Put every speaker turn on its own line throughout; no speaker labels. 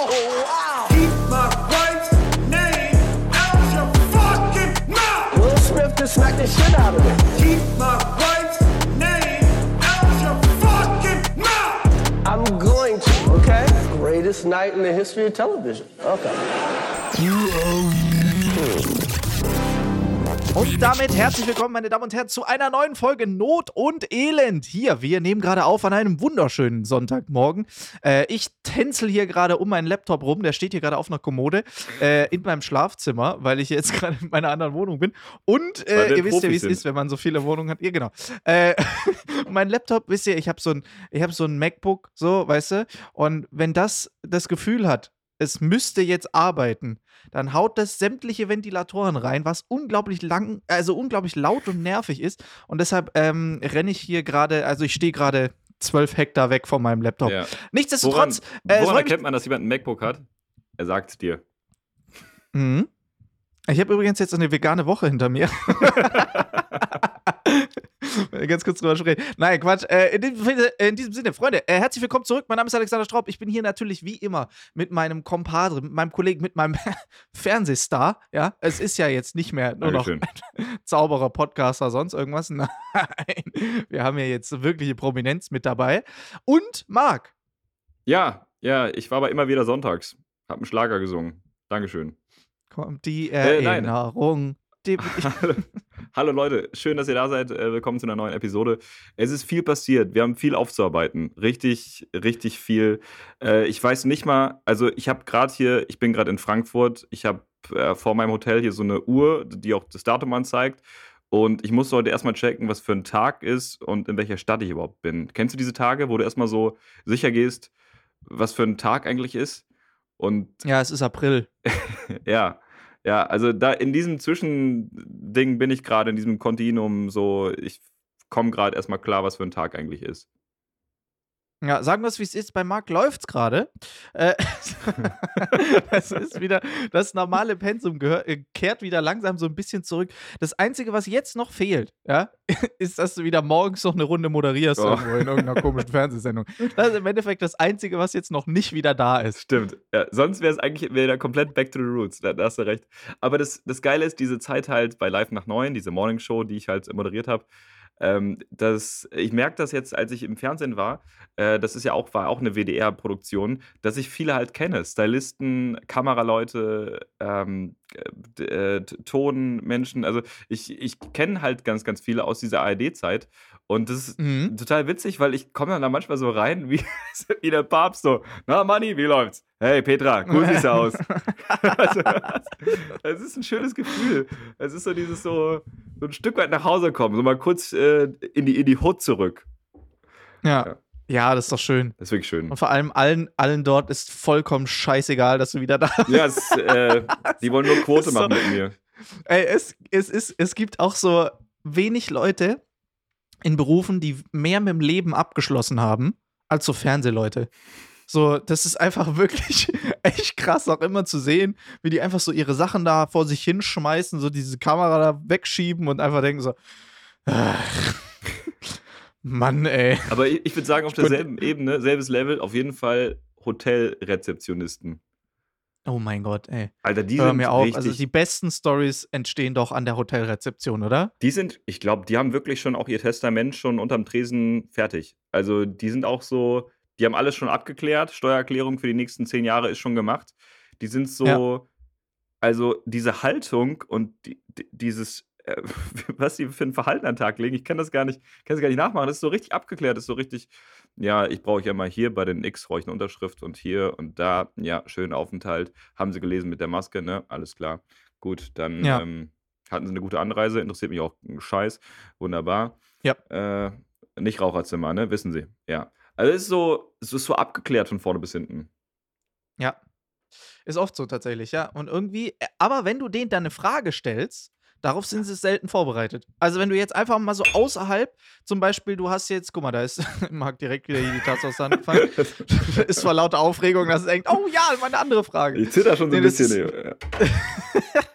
Oh, wow.
Keep my wife's name out your fucking mouth.
Will Smith just smacked the shit out of me.
Keep my wife's name out your fucking mouth.
I'm going to, okay? Greatest night in the history of television. Okay.
Und damit herzlich willkommen, meine Damen und Herren, zu einer neuen Folge Not und Elend. Hier, wir nehmen gerade auf an einem wunderschönen Sonntagmorgen. Äh, ich tänzel hier gerade um meinen Laptop rum, der steht hier gerade auf einer Kommode äh, in meinem Schlafzimmer, weil ich jetzt gerade in meiner anderen Wohnung bin. Und äh, ihr wisst ja, wie es ist, wenn man so viele Wohnungen hat. Ja, genau. Äh, mein Laptop, wisst ihr, ich habe so ein, ich habe so ein MacBook, so, weißt du, und wenn das das Gefühl hat, es müsste jetzt arbeiten, dann haut das sämtliche Ventilatoren rein, was unglaublich lang, also unglaublich laut und nervig ist. Und deshalb ähm, renne ich hier gerade, also ich stehe gerade zwölf Hektar weg von meinem Laptop.
Ja.
Nichtsdestotrotz,
Woran,
äh,
woran
mich-
erkennt man, dass jemand ein MacBook hat? Er sagt es dir.
Mhm. Ich habe übrigens jetzt eine vegane Woche hinter mir. Ganz kurz drüber sprechen. Nein, Quatsch. Äh, in, diesem, Sinne- in diesem Sinne, Freunde, äh, herzlich willkommen zurück. Mein Name ist Alexander Straub. Ich bin hier natürlich wie immer mit meinem Kompadre, mit meinem Kollegen, mit meinem Fernsehstar. Ja, es ist ja jetzt nicht mehr nur noch
Dankeschön.
Zauberer, Podcaster, sonst irgendwas. Nein, wir haben ja jetzt wirkliche Prominenz mit dabei. Und Marc.
Ja, ja, ich war aber immer wieder sonntags. Hab einen Schlager gesungen. Dankeschön.
Kommt die
Äh.
Erinnerung. die, ich,
Hallo. Hallo Leute, schön, dass ihr da seid. Äh, Willkommen zu einer neuen Episode. Es ist viel passiert. Wir haben viel aufzuarbeiten. Richtig, richtig viel. Äh, Ich weiß nicht mal, also ich habe gerade hier, ich bin gerade in Frankfurt. Ich habe äh, vor meinem Hotel hier so eine Uhr, die auch das Datum anzeigt. Und ich musste heute erstmal checken, was für ein Tag ist und in welcher Stadt ich überhaupt bin. Kennst du diese Tage, wo du erstmal so sicher gehst, was für ein Tag eigentlich ist? Und
ja, es ist April.
ja, ja, also da in diesem Zwischending bin ich gerade, in diesem Kontinuum, so, ich komme gerade erstmal klar, was für ein Tag eigentlich ist.
Ja, sagen wir es, wie es ist. Bei Marc läuft's gerade. Äh, das ist wieder, das normale Pensum äh, kehrt wieder langsam so ein bisschen zurück. Das Einzige, was jetzt noch fehlt, ja, ist, dass du wieder morgens noch eine Runde moderierst
Oh.
irgendwo in irgendeiner komischen Fernsehsendung. Das ist im Endeffekt das Einzige, was jetzt noch nicht wieder da ist.
Stimmt. Ja, sonst wäre es eigentlich wäre komplett back to the roots. Da, da hast du recht. Aber das, das Geile ist, diese Zeit halt bei Live nach 9, diese Morning Show, die ich halt moderiert habe, ähm, das, ich merke das jetzt, als ich im Fernsehen war, äh, das ist ja auch, war auch eine WDR-Produktion, dass ich viele halt kenne. Stylisten, Kameraleute, ähm, äh, Tonmenschen. Also ich, ich kenne halt ganz, ganz viele aus dieser ARD-Zeit. Und das ist
Mhm.
total witzig, weil ich komme dann da manchmal so rein, wie, wie der Papst so, na Manni, wie läuft's? Hey Petra, cool siehst du aus. also, es ist ein schönes Gefühl. Es ist so dieses so, so ein Stück weit nach Hause kommen, so mal kurz äh, in, die, in die Hut zurück.
Ja.
Ja.
Ja, das ist doch schön.
Das ist wirklich schön.
Und vor allem allen, allen dort ist vollkommen scheißegal, dass du wieder da bist.
Ja, es, äh, die wollen nur Quote machen
so-
mit mir.
Ey, es, es, ist, es gibt auch so wenig Leute in Berufen, die mehr mit dem Leben abgeschlossen haben, als so Fernsehleute. So, das ist einfach wirklich echt krass, auch immer zu sehen, wie die einfach so ihre Sachen da vor sich hinschmeißen, so diese Kamera da wegschieben und einfach denken so, ach, Mann, ey.
Aber ich, ich würde sagen, auf derselben Ebene, selbes Level, auf jeden Fall Hotelrezeptionisten.
Oh mein Gott, ey.
Alter, die
Hör
sind
mir auf. Also die besten Stories entstehen doch an der Hotelrezeption, oder?
Die sind, ich glaube, die haben wirklich schon auch ihr Testament schon unterm Tresen fertig. Also die sind auch so, die haben alles schon abgeklärt. Steuererklärung für die nächsten zehn Jahre ist schon gemacht. Die sind so,
Ja.
also diese Haltung und die, dieses, äh, was sie für ein Verhalten an den Tag legen, ich kann das gar nicht, kann das gar nicht nachmachen. Das ist so richtig abgeklärt, das ist so richtig, ja, ich brauche ja mal hier bei den X brauche ich eine Unterschrift und hier und da, ja, schön Aufenthalt. Haben sie gelesen mit der Maske, ne? Alles klar. Gut, dann
Ja.
ähm, hatten sie eine gute Anreise, interessiert mich auch Scheiß. Wunderbar.
Ja.
Äh, nicht Raucherzimmer, ne? Wissen Sie. Ja. Also es ist so, es ist so abgeklärt von vorne bis hinten.
Ja. Ist oft so tatsächlich, ja. Und irgendwie, äh, aber wenn du denen dann eine Frage stellst, darauf sind sie selten vorbereitet. Also wenn du jetzt einfach mal so außerhalb, zum Beispiel, du hast jetzt, guck mal, da ist Marc direkt wieder hier die Tasse aus der Hand gefallen. ist vor lauter Aufregung, dass es denkt, oh ja, meine andere Frage.
Ich zitter schon so
Nee,
ein bisschen.
ist-
ja.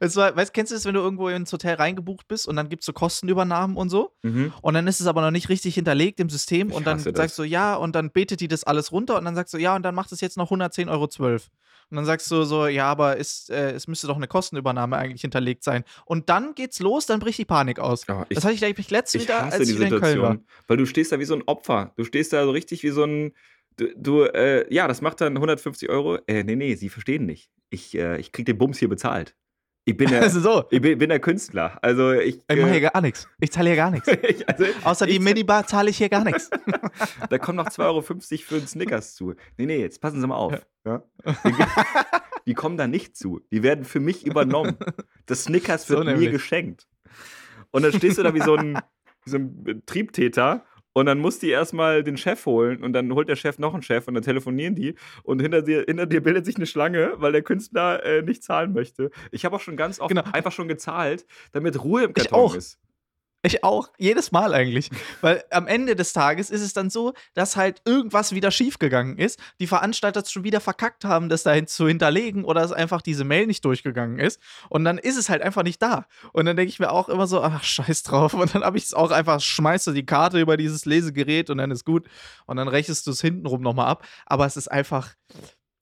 Es war, weißt, kennst du das, wenn du irgendwo ins Hotel reingebucht bist und dann gibt es so Kostenübernahmen und so?
Mhm.
Und dann ist es aber noch nicht richtig hinterlegt im System
Ich
und dann
das.
sagst du ja und dann betet die das alles runter und dann sagst du ja und dann macht es jetzt noch 110,12 Euro. Und dann sagst du so, ja, aber ist, äh, es müsste doch eine Kostenübernahme eigentlich hinterlegt sein. Und dann geht's los, dann bricht die Panik aus.
Ja, ich-
das hatte ich eigentlich letztens
Ich
wieder,
hasse
als ich wieder in Köln war.
Weil du stehst da wie so ein Opfer. Du stehst da so richtig wie so ein. Du, du äh, ja, das macht dann 150 Euro. Äh, nee, nee, sie verstehen nicht. Ich, äh, ich krieg den Bums hier bezahlt. Ich bin der,
Also so,
ich bin, bin der Künstler. Also ich.
ich mache
äh,
hier gar nichts. Ich zahle hier gar nichts.
ich, also,
Außer die Minibar zahle ich hier gar nichts.
Da kommen noch 2,50 Euro für einen Snickers zu. Nee, nee, jetzt passen Sie mal auf. Ja? Die, die kommen da nicht zu. Die werden für mich übernommen. Das Snickers
So
wird mir
nämlich.
geschenkt. Und dann stehst du da wie so ein, wie so ein Triebtäter und dann muss die erstmal den Chef holen und dann holt der Chef noch einen Chef und dann telefonieren die und hinter dir, hinter dir bildet sich eine Schlange, weil der Künstler äh, nicht zahlen möchte. Ich habe auch schon ganz oft
Genau.
einfach schon gezahlt, damit Ruhe im
Ich
Karton
auch.
ist.
Ich auch, jedes Mal eigentlich. Weil am Ende des Tages ist es dann so, dass halt irgendwas wieder schiefgegangen ist, die Veranstalter es schon wieder verkackt haben, das dahin zu hinterlegen oder dass einfach diese Mail nicht durchgegangen ist. Und dann ist es halt einfach nicht da. Und dann denke ich mir auch immer so, ach, scheiß drauf. Und dann habe ich es auch einfach, schmeißt du die Karte über dieses Lesegerät und dann ist gut. Und dann rechnest du es hintenrum nochmal ab. Aber es ist einfach.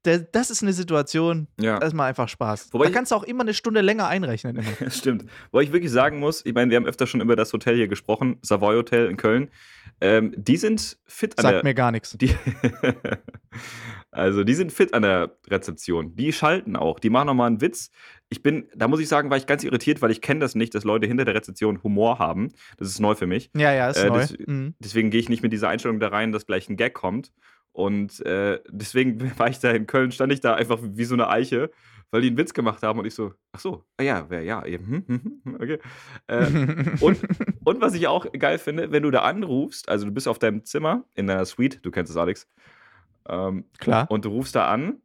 Der- Das ist eine Situation,
Ja.
das macht einfach Spaß.
Wobei
da kannst du auch immer eine Stunde länger einrechnen.
Stimmt. Wo ich wirklich sagen muss, ich meine, wir haben öfter schon über das Hotel hier gesprochen, Savoy Hotel in Köln. Ähm, die sind fit an
Sagt
der.
mir gar nichts.
Die also, die sind fit an der Rezeption. Die schalten auch. Die machen nochmal einen Witz. Ich bin, da muss ich sagen, war ich ganz irritiert, weil ich kenne das nicht, dass Leute hinter der Rezeption Humor haben. Das ist neu für mich.
Ja, ja, ist
Äh,
neu.
das-
Mhm.
Deswegen gehe ich nicht mit dieser Einstellung da rein, dass gleich ein Gag kommt. Und äh, deswegen war ich da in Köln, stand ich da einfach wie so eine Eiche, weil die einen Witz gemacht haben und ich so, ach so, ah ja, wer, ja, eben, hm, hm, hm, okay. Äh, und, und was ich auch geil finde, wenn du da anrufst, also du bist auf deinem Zimmer in deiner Suite, du kennst es, Alex, ähm,
Klar.
und du rufst da an,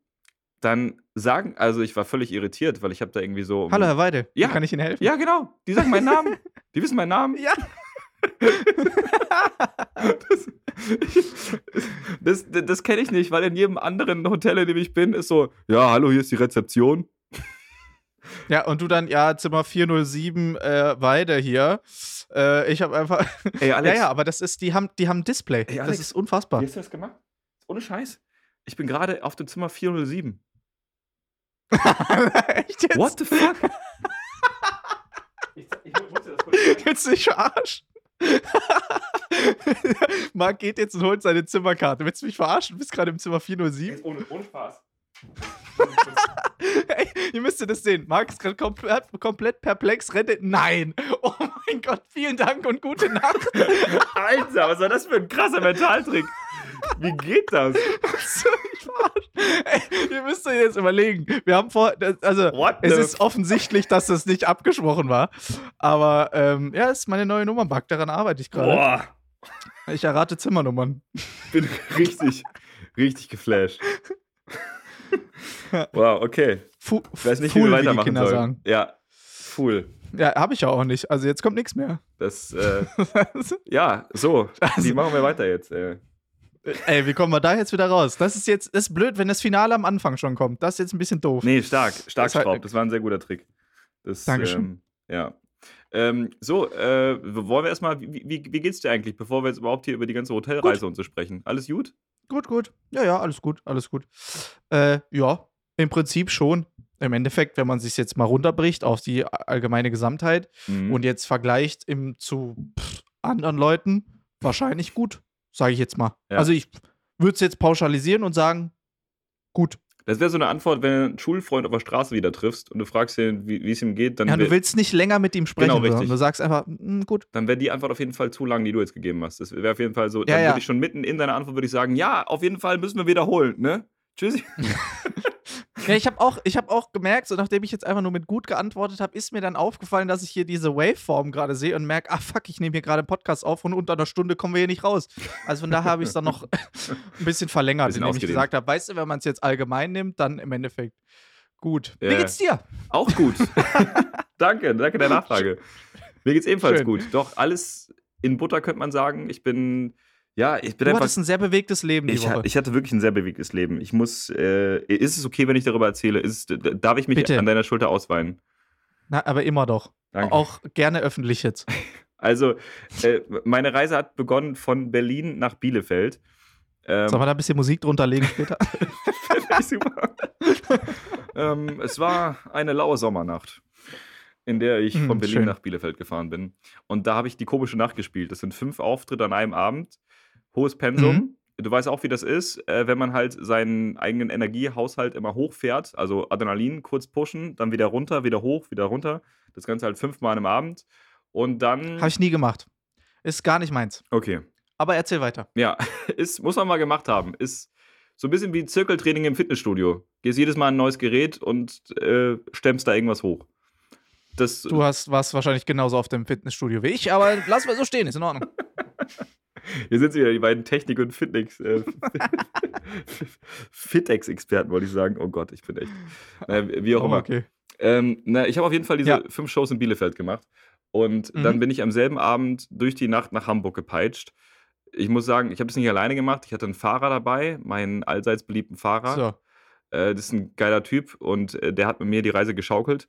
dann sagen, also ich war völlig irritiert, weil ich habe da irgendwie so.
Hallo, Herr Weide.
Ja.
kann ich Ihnen helfen?
Ja, genau. Die sagen meinen Namen. Die wissen meinen Namen.
Ja.
Das, das, das kenne ich nicht, weil in jedem anderen Hotel, in dem ich bin, ist so, ja, hallo, hier ist die Rezeption.
Ja, und du dann, ja, Zimmer 407, äh, Weide hier. Äh, ich habe einfach.
Ey, Alex,
ja, ja, aber das ist, die haben, die haben ein Display.
Ey,
das
Alex,
ist unfassbar.
wie hast du das gemacht? Ohne Scheiß. Ich bin gerade auf dem Zimmer 407.
Echt jetzt?
What the fuck? ich, ich muss dir das kurz sagen.
Willst du dich verarschen? Marc geht jetzt und holt seine Zimmerkarte. Willst du mich verarschen? Du bist gerade im Zimmer 407.
Jetzt ohne, ohne Spaß.
Ey, ihr müsst das sehen. Marc ist gerade komplett, komplett perplex. Rennt. Nein. Oh mein Gott, vielen Dank und gute Nacht.
Alter, was war das für ein krasser Mentaltrick? Wie geht das?
Ey, ihr müsst euch jetzt überlegen. Wir haben vor, also
What
es ist offensichtlich, dass das nicht abgesprochen war. Aber ähm, ja, ist meine neue Nummer, Bug. Daran arbeite ich gerade.
Boah,
Ich errate Zimmernummern.
bin richtig, richtig geflasht. Wow, okay.
Fu
Ich weiß nicht, wie wir
die
weitermachen
Kinder
sollen.
sagen.
Ja, Fool.
Ja, habe ich ja auch nicht. Also jetzt kommt nichts mehr.
Das, äh, ja, so.
Also-
Wie machen wir weiter jetzt? Äh?
Ey, wie kommen wir da jetzt wieder raus? Das ist jetzt das ist blöd, wenn das Finale am Anfang schon kommt. Das ist jetzt ein bisschen doof.
Nee, stark. Stark,
Das
Schraub. Das war ein sehr guter Trick. Das,
Dankeschön.
Ähm, ja. Ähm, so, äh, wollen wir erstmal, wie, wie, wie geht's dir eigentlich, bevor wir jetzt überhaupt hier über die ganze Hotelreise und so sprechen? Alles gut?
Gut, gut. Ja, ja, alles gut, alles gut. Äh, ja, im Prinzip schon. Im Endeffekt, wenn man sich jetzt mal runterbricht auf die allgemeine Gesamtheit
Mhm.
und jetzt vergleicht im, zu pff, anderen Leuten, wahrscheinlich gut, sage ich jetzt mal.
Ja.
Also ich würde es jetzt pauschalisieren und sagen, gut.
Das wäre so eine Antwort, wenn du einen Schulfreund auf der Straße wieder triffst und du fragst ihn, wie es ihm geht, dann
Ja, du willst nicht länger mit ihm sprechen,
Genau, richtig.
du sagst einfach, "Mm, gut.
dann wäre die Antwort auf jeden Fall zu lang, die du jetzt gegeben hast. Das wäre auf jeden Fall so,
Ja,
dann
ja.
würde ich schon mitten in deiner Antwort würde ich sagen, ja, auf jeden Fall müssen wir wiederholen, ne? Tschüssi.
Ja, ich habe auch, ich hab auch gemerkt, so nachdem ich jetzt einfach nur mit gut geantwortet habe, ist mir dann aufgefallen, dass ich hier diese Waveform gerade sehe und merke, ach fuck, ich nehme hier gerade einen Podcast auf und unter einer Stunde kommen wir hier nicht raus. Also von daher habe ich es dann noch ein bisschen verlängert,
Bisschen
indem ich gesagt habe, weißt du, wenn man es jetzt allgemein nimmt, dann im Endeffekt gut. Wie
Ja.
geht's dir?
Auch gut. danke, danke der Nachfrage. Mir geht's ebenfalls
Schön.
gut. Doch, alles in Butter könnte man sagen. Ich bin, ja, ich bin
Du
einfach.
hattest ein sehr bewegtes Leben die
Ich, ich hatte wirklich ein sehr bewegtes Leben. Ich muss, äh, ist es okay, wenn ich darüber erzähle? Ist, darf ich mich
Bitte.
an deiner Schulter ausweinen?
Na, aber immer doch.
Danke.
Auch gerne öffentlich jetzt.
Also, äh, meine Reise hat begonnen von Berlin nach Bielefeld. Ähm,
Sollen wir da ein bisschen Musik drunter legen später?
Super. ähm, es war eine laue Sommernacht, in der ich
Hm,
von Berlin
schön.
nach Bielefeld gefahren bin. Und da habe ich die komische Nacht gespielt. Das sind fünf Auftritte an einem Abend, hohes Pensum.
Mhm.
Du weißt auch, wie das ist, äh, wenn man halt seinen eigenen Energiehaushalt immer hochfährt. Also Adrenalin kurz pushen, dann wieder runter, wieder hoch, wieder runter. Das Ganze halt fünfmal einem Abend. Und dann.
Habe ich nie gemacht. Ist gar nicht meins.
okay.
Aber erzähl weiter.
Ja, ist, muss man mal gemacht haben. Ist so ein bisschen wie Zirkeltraining im Fitnessstudio. Gehst jedes Mal ein neues Gerät und äh, stemmst da irgendwas hoch. Das,
Du hast warst wahrscheinlich genauso auf dem Fitnessstudio wie ich, aber lass mal so stehen, ist in Ordnung.
hier sind sie wieder, die beiden Technik- und Fitnex, äh, Fitex-Experten, wollte ich sagen. Oh Gott, ich bin echt. Äh, wie auch
Oh,
immer.
okay.
Ähm, na, ich habe auf jeden Fall diese
Ja.
fünf Shows in Bielefeld gemacht. Und
Mhm.
dann bin ich am selben Abend durch die Nacht nach Hamburg gepeitscht. Ich muss sagen, ich habe es nicht alleine gemacht. Ich hatte einen Fahrer dabei, meinen allseits beliebten Fahrer.
So.
Äh, das ist ein geiler Typ und äh, der hat mit mir die Reise geschaukelt.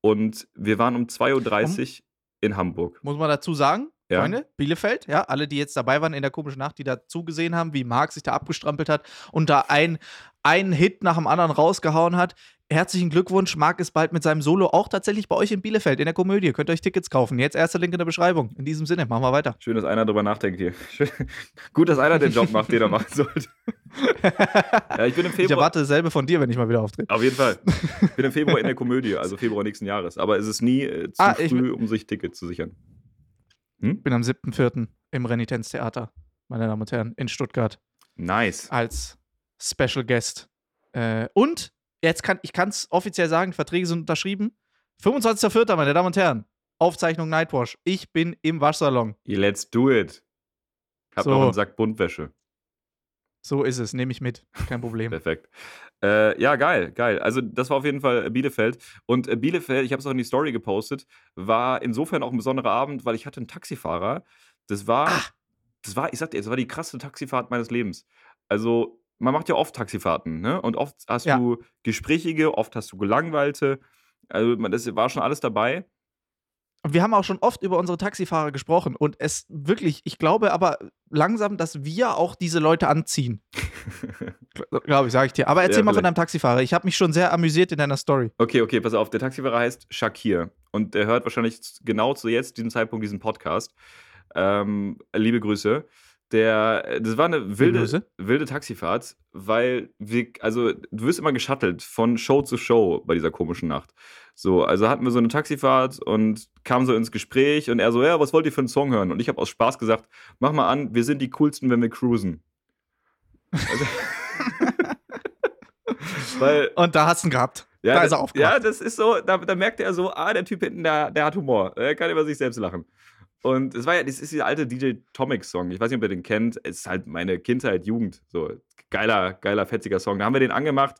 Und wir waren um 2.30 Uhr in Hamburg.
Muss man dazu sagen,
Ja.
Freunde, Bielefeld, ja, alle, die jetzt dabei waren in der komischen Nacht, die da zugesehen haben, wie Marc sich da abgestrampelt hat und da ein, einen Hit nach dem anderen rausgehauen hat. Herzlichen Glückwunsch, Marc ist bald mit seinem Solo auch tatsächlich bei euch in Bielefeld in der Komödie. Könnt ihr euch Tickets kaufen. Jetzt erster Link in der Beschreibung. In diesem Sinne, machen wir weiter.
Schön, dass einer drüber nachdenkt hier. Schön. Gut, dass einer den Job macht, den er machen sollte. ja, ich bin im
Ich
Februar.
erwarte dasselbe von dir, wenn ich mal wieder auftrete.
Auf jeden Fall. Ich bin im Februar in der Komödie, also Februar nächsten Jahres. Aber es ist nie äh, zu
Ah, ich-
früh, um sich Tickets zu sichern.
Ich bin am 7.4. im Renitenztheater, meine Damen und Herren, in Stuttgart.
Nice.
als Special Guest. Äh, und jetzt kann ich kann es offiziell sagen, Verträge sind unterschrieben. 25.04., meine Damen und Herren. Aufzeichnung Nightwash. Ich bin im Waschsalon.
Let's do it. Hab
So.
noch einen Sack Buntwäsche.
So ist es, nehme ich mit. Kein Problem.
Perfekt. Äh, ja, geil, geil. Also, das war auf jeden Fall Bielefeld. Und äh, Bielefeld, ich habe es auch in die Story gepostet, war insofern auch ein besonderer Abend, weil ich hatte einen Taxifahrer. Das war, das war, ich sag dir, das war die krasseste Taxifahrt meines Lebens. Also, man macht ja oft Taxifahrten, ne? Und oft hast
Ja.
du gesprächige, oft hast du gelangweilte. Also, das war schon alles dabei.
Und wir haben auch schon oft über unsere Taxifahrer gesprochen. Und es wirklich, ich glaube aber langsam, dass wir auch diese Leute anziehen. Glaube ich, sage ich dir. Aber erzähl
Ja,
mal von deinem Taxifahrer. Ich habe mich schon sehr amüsiert in deiner Story.
Okay, okay, pass auf. Der Taxifahrer heißt Shakir und der hört wahrscheinlich genau zu jetzt, diesem Zeitpunkt, diesen Podcast. Ähm, liebe Grüße. Der, das war eine wilde, wilde Taxifahrt, weil wir, also du wirst immer geschattelt von Show zu Show bei dieser komischen Nacht. So, also hatten wir so eine Taxifahrt und kamen so ins Gespräch und er so, ja, was wollt ihr für einen Song hören? Und ich habe aus Spaß gesagt, mach mal an, wir sind die coolsten, wenn wir cruisen. Also, weil
Und da hast du ihn gehabt.
ja,
da ist er aufgewacht.
Ja, das ist so, da, da merkt er so, ah, der Typ hinten, der, der hat Humor. Er kann über sich selbst lachen. Und es war ja, das ist dieser alte DJ Tomic-Song. Ich weiß nicht, ob ihr den kennt. Es ist halt meine Kindheit, Jugend. So, geiler, geiler, fetziger Song. Da haben wir den angemacht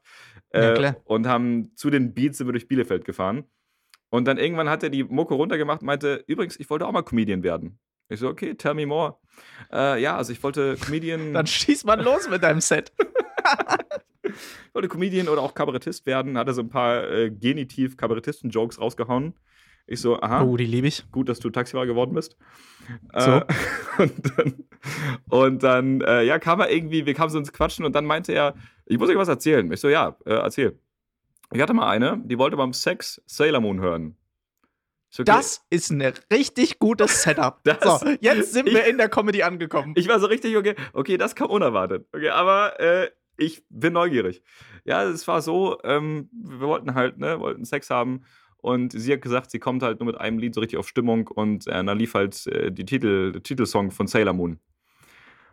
äh, und haben zu den Beats sind wir durch Bielefeld gefahren. Und dann irgendwann hat er die Mucke runtergemacht und meinte, übrigens, ich wollte auch mal Comedian werden. Ich so, okay, tell me more. Äh, ja, also ich wollte Comedian.
Dann schieß mal los mit deinem Set.
Ich wollte Comedian oder auch Kabarettist werden, hat er so ein paar äh, Genitiv-Kabarettisten-Jokes rausgehauen. Ich so, aha,
Oh, die liebe ich.
gut, dass du Taxifahrer geworden bist.
So.
Äh, und dann, und dann äh, ja, kam er irgendwie, wir kamen so ins Quatschen und dann meinte er, ich muss euch was erzählen. Ich so, ja, äh, erzähl. Ich hatte mal eine, die wollte beim Sex Sailor Moon hören. Ich so, okay.
Das ist ein richtig gutes Setup.
Das-
so, jetzt sind wir in der Comedy angekommen.
Ich war so richtig, okay, okay, das kam unerwartet. Okay, aber äh, ich bin neugierig. Ja, es war so, ähm, wir wollten halt, ne, wollten Sex haben und sie hat gesagt, sie kommt halt nur mit einem Lied so richtig auf Stimmung und äh, dann lief halt äh, die Titel, der Titelsong von Sailor Moon.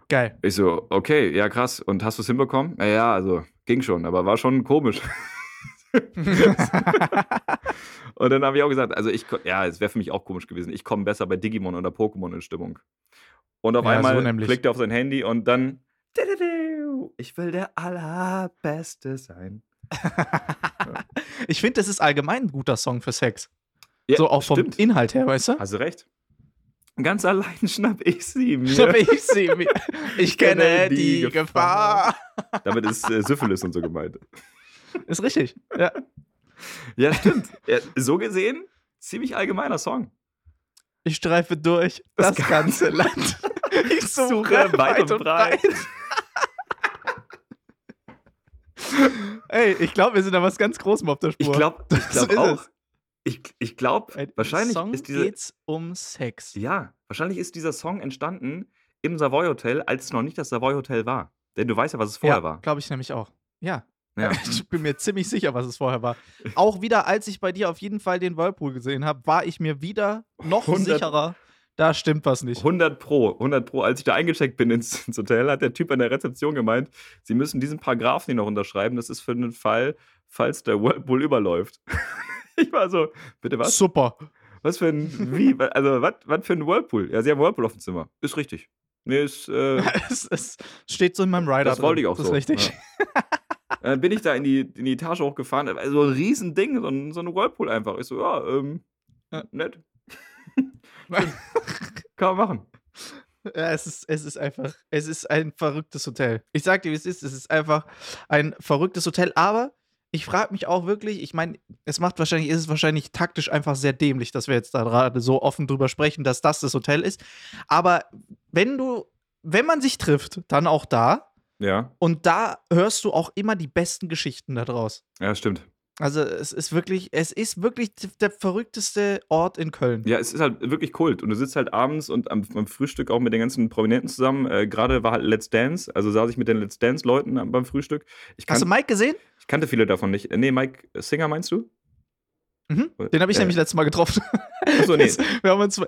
Geil.
Ich so, okay, ja krass. Und hast du es hinbekommen? Naja, also ging schon, aber war schon komisch. und dann habe ich auch gesagt, also ich, ja, es wäre für mich auch komisch gewesen. Ich komme besser bei Digimon oder Pokémon in Stimmung. Und auf
Ja, so
einmal
nämlich.
klickt er auf sein Handy und dann, ich will der Allerbeste sein.
ich finde, das ist allgemein ein guter Song für Sex.
Ja,
so auch vom
stimmt.
Inhalt her, weißt du?
Hast du recht. Ganz allein schnapp ich sie mir.
Schnapp ich sie mir. Ich kenne die Gefahr.
Damit ist äh, Syphilis und so gemeint.
Ist richtig. Ja.
Ja, stimmt. Ja, so gesehen ziemlich allgemeiner Song.
Ich streife durch das,
Das
ganze Land. Ich suche
Suche
weit,
weit
und
und breit.
Ey, ich glaube, wir sind da was ganz Großem auf der Spur.
Ich glaube glaub auch.
es.
Ich, ich glaube, wahrscheinlich
Song
ist diese.
geht's um Sex.
Ja, wahrscheinlich ist dieser Song entstanden im Savoy Hotel, als es noch nicht das Savoy Hotel war. Denn du weißt ja, was es vorher
ja,
war.
glaube ich nämlich auch. Ja.
Ja.
Ich bin mir ziemlich sicher, was es vorher war. Auch wieder, als ich bei dir auf jeden Fall den Whirlpool gesehen habe, war ich mir wieder noch
100
sicherer, da stimmt was nicht.
100 Pro, 100 Pro. Als ich da eingecheckt bin ins, ins Hotel, hat der Typ an der Rezeption gemeint, sie müssen diesen Paragraphen hier noch unterschreiben. Das ist für den Fall, falls der Whirlpool überläuft. ich war so, bitte was?
Super.
Was für ein, wie? Also, was, was für ein Whirlpool? Ja, sie haben Whirlpool auf dem Zimmer. Ist richtig. Nee, ist, äh,
es, es steht so in meinem Rider.
Das wollte ich auch
das
so,
Ist richtig.
Dann äh, bin ich da in die, in die Etage hochgefahren. Also so ein Riesending, so ein, so ein Whirlpool einfach. Ich so, ja, ähm,
Ja.
nett. Kann man machen.
Ja, es ist, es ist einfach, es ist ein verrücktes Hotel. Ich sag dir, wie es ist, es ist einfach ein verrücktes Hotel, aber ich frage mich auch wirklich, ich meine, es macht wahrscheinlich, ist es wahrscheinlich taktisch einfach sehr dämlich, dass wir jetzt da gerade so offen drüber sprechen, dass das das Hotel ist. Aber wenn du, wenn man sich trifft, dann auch da
Ja,
und da hörst du auch immer die besten Geschichten da draus.
ja, stimmt.
Also es ist wirklich, es ist wirklich der verrückteste Ort in Köln.
Ja, es ist halt wirklich Kult. Und du sitzt halt abends und am, am Frühstück auch mit den ganzen Prominenten zusammen. Äh, Gerade war halt Let's Dance, also saß ich mit den Let's Dance-Leuten beim Frühstück. Ich,
Hast du Mike gesehen?
ich kannte viele davon nicht. Äh, Nee, Mike Singer meinst du?
Mhm. Den habe ich
Äh,
nämlich letztes Mal getroffen.
Achso, nee.
Wir haben uns,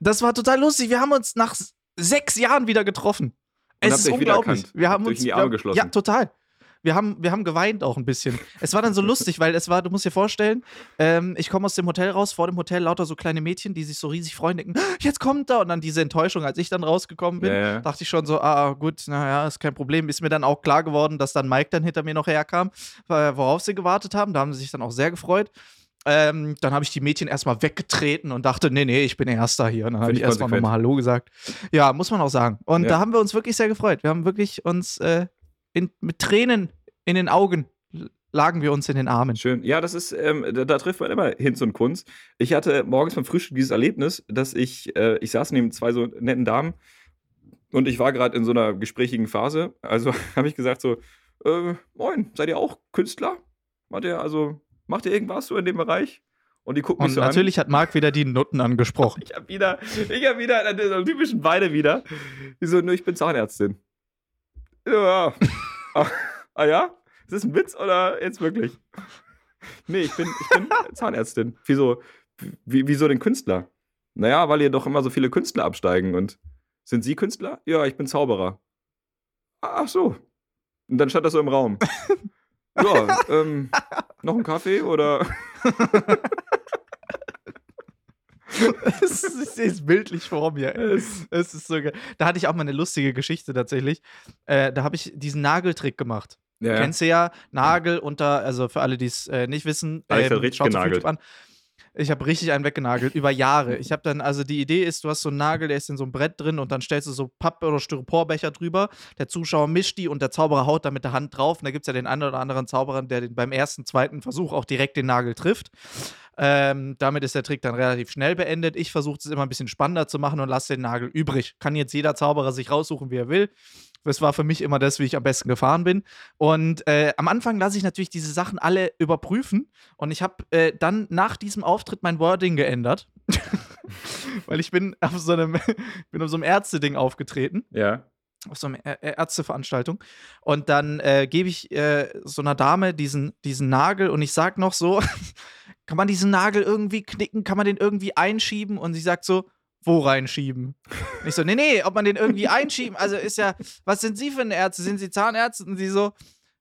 das war total lustig. Wir haben uns nach sechs Jahren wieder getroffen. Es ist unglaublich. Wir haben uns
in die Arme
haben-
geschlossen?
Ja, total. Wir haben, wir haben geweint auch ein bisschen. Es war dann so lustig, weil es war, du musst dir vorstellen, ähm, ich komme aus dem Hotel raus, vor dem Hotel lauter so kleine Mädchen, die sich so riesig freuen, denken, "Ah, jetzt kommt er. Und dann diese Enttäuschung, als ich dann rausgekommen bin,
Ja, ja.
dachte ich schon so, ah, gut, naja, ist kein Problem. Ist mir dann auch klar geworden, dass dann Mike dann hinter mir noch herkam, worauf sie gewartet haben. Da haben sie sich dann auch sehr gefreut. Ähm, dann habe ich die Mädchen erstmal weggetreten und dachte, nee, nee, ich bin Erster hier. Und dann habe ich erstmal nochmal Hallo gesagt. Ja, muss man auch sagen. Und
Ja.
da haben wir uns wirklich sehr gefreut. Wir haben wirklich uns äh, in, mit Tränen in den Augen lagen wir uns in den Armen.
Schön. Ja, das ist, ähm, da, da trifft man immer Hinz und Kunst. Ich hatte morgens beim Frühstück dieses Erlebnis, dass ich, äh, ich saß neben zwei so netten Damen und ich war gerade in so einer gesprächigen Phase. Also habe ich gesagt so, äh, moin, seid ihr auch Künstler? Macht ihr, also, macht ihr irgendwas so in dem Bereich? Und die gucken mich
Und
so an.
natürlich hat Marc wieder die Nutten angesprochen.
Ich habe wieder, ich habe wieder an so typischen Beine wieder. Die so, nur ich bin Zahnärztin. Ja. ah, ah ja? Ist das ein Witz oder jetzt wirklich? Nee, ich bin, ich bin Zahnärztin. Wieso, wie, wieso den Künstler? Naja, weil hier doch immer so viele Künstler absteigen und sind Sie Künstler? Ja, ich bin Zauberer. Ach so. Und dann stand das so im Raum. Ja, ähm, noch ein Kaffee oder?
Ist, ich sehe es bildlich vor mir. Es, es ist so geil. Da hatte ich auch mal eine lustige Geschichte tatsächlich. Äh, da habe ich diesen Nageltrick gemacht.
Ja,
Kennst du ja, Nagel unter, also für alle, die es äh, nicht wissen,
hat
ähm, auf
genagelt.
YouTube an. Ich habe richtig einen weggenagelt, über Jahre. Ich habe dann, also die Idee ist, du hast so einen Nagel, der ist in so einem Brett drin und dann stellst du so Papp- oder Styroporbecher drüber. Der Zuschauer mischt die und der Zauberer haut da mit der Hand drauf. Und da gibt es ja den einen oder anderen Zauberer, der den beim ersten, zweiten Versuch auch direkt den Nagel trifft. Ähm, damit ist der Trick dann relativ schnell beendet. Ich versuche es immer ein bisschen spannender zu machen und lasse den Nagel übrig. Kann jetzt jeder Zauberer sich raussuchen, wie er will. Das war für mich immer das, wie ich am besten gefahren bin. Und äh, am Anfang lasse ich natürlich diese Sachen alle überprüfen. Und ich habe äh, dann nach diesem Auftritt mein Wording geändert. Weil ich bin auf so einem, bin auf so einem Ärzte-Ding aufgetreten
Ja.
auf so einer Ärzteveranstaltung. Und dann äh, gebe ich äh, so einer Dame diesen, diesen Nagel und ich sag noch so, kann man diesen Nagel irgendwie knicken, kann man den irgendwie einschieben? Und sie sagt so, wo reinschieben? Und ich so, nee, nee, ob man den irgendwie einschieben, also ist ja, was sind Sie für eine Ärzte? Sind Sie Zahnärzte? Und sie so,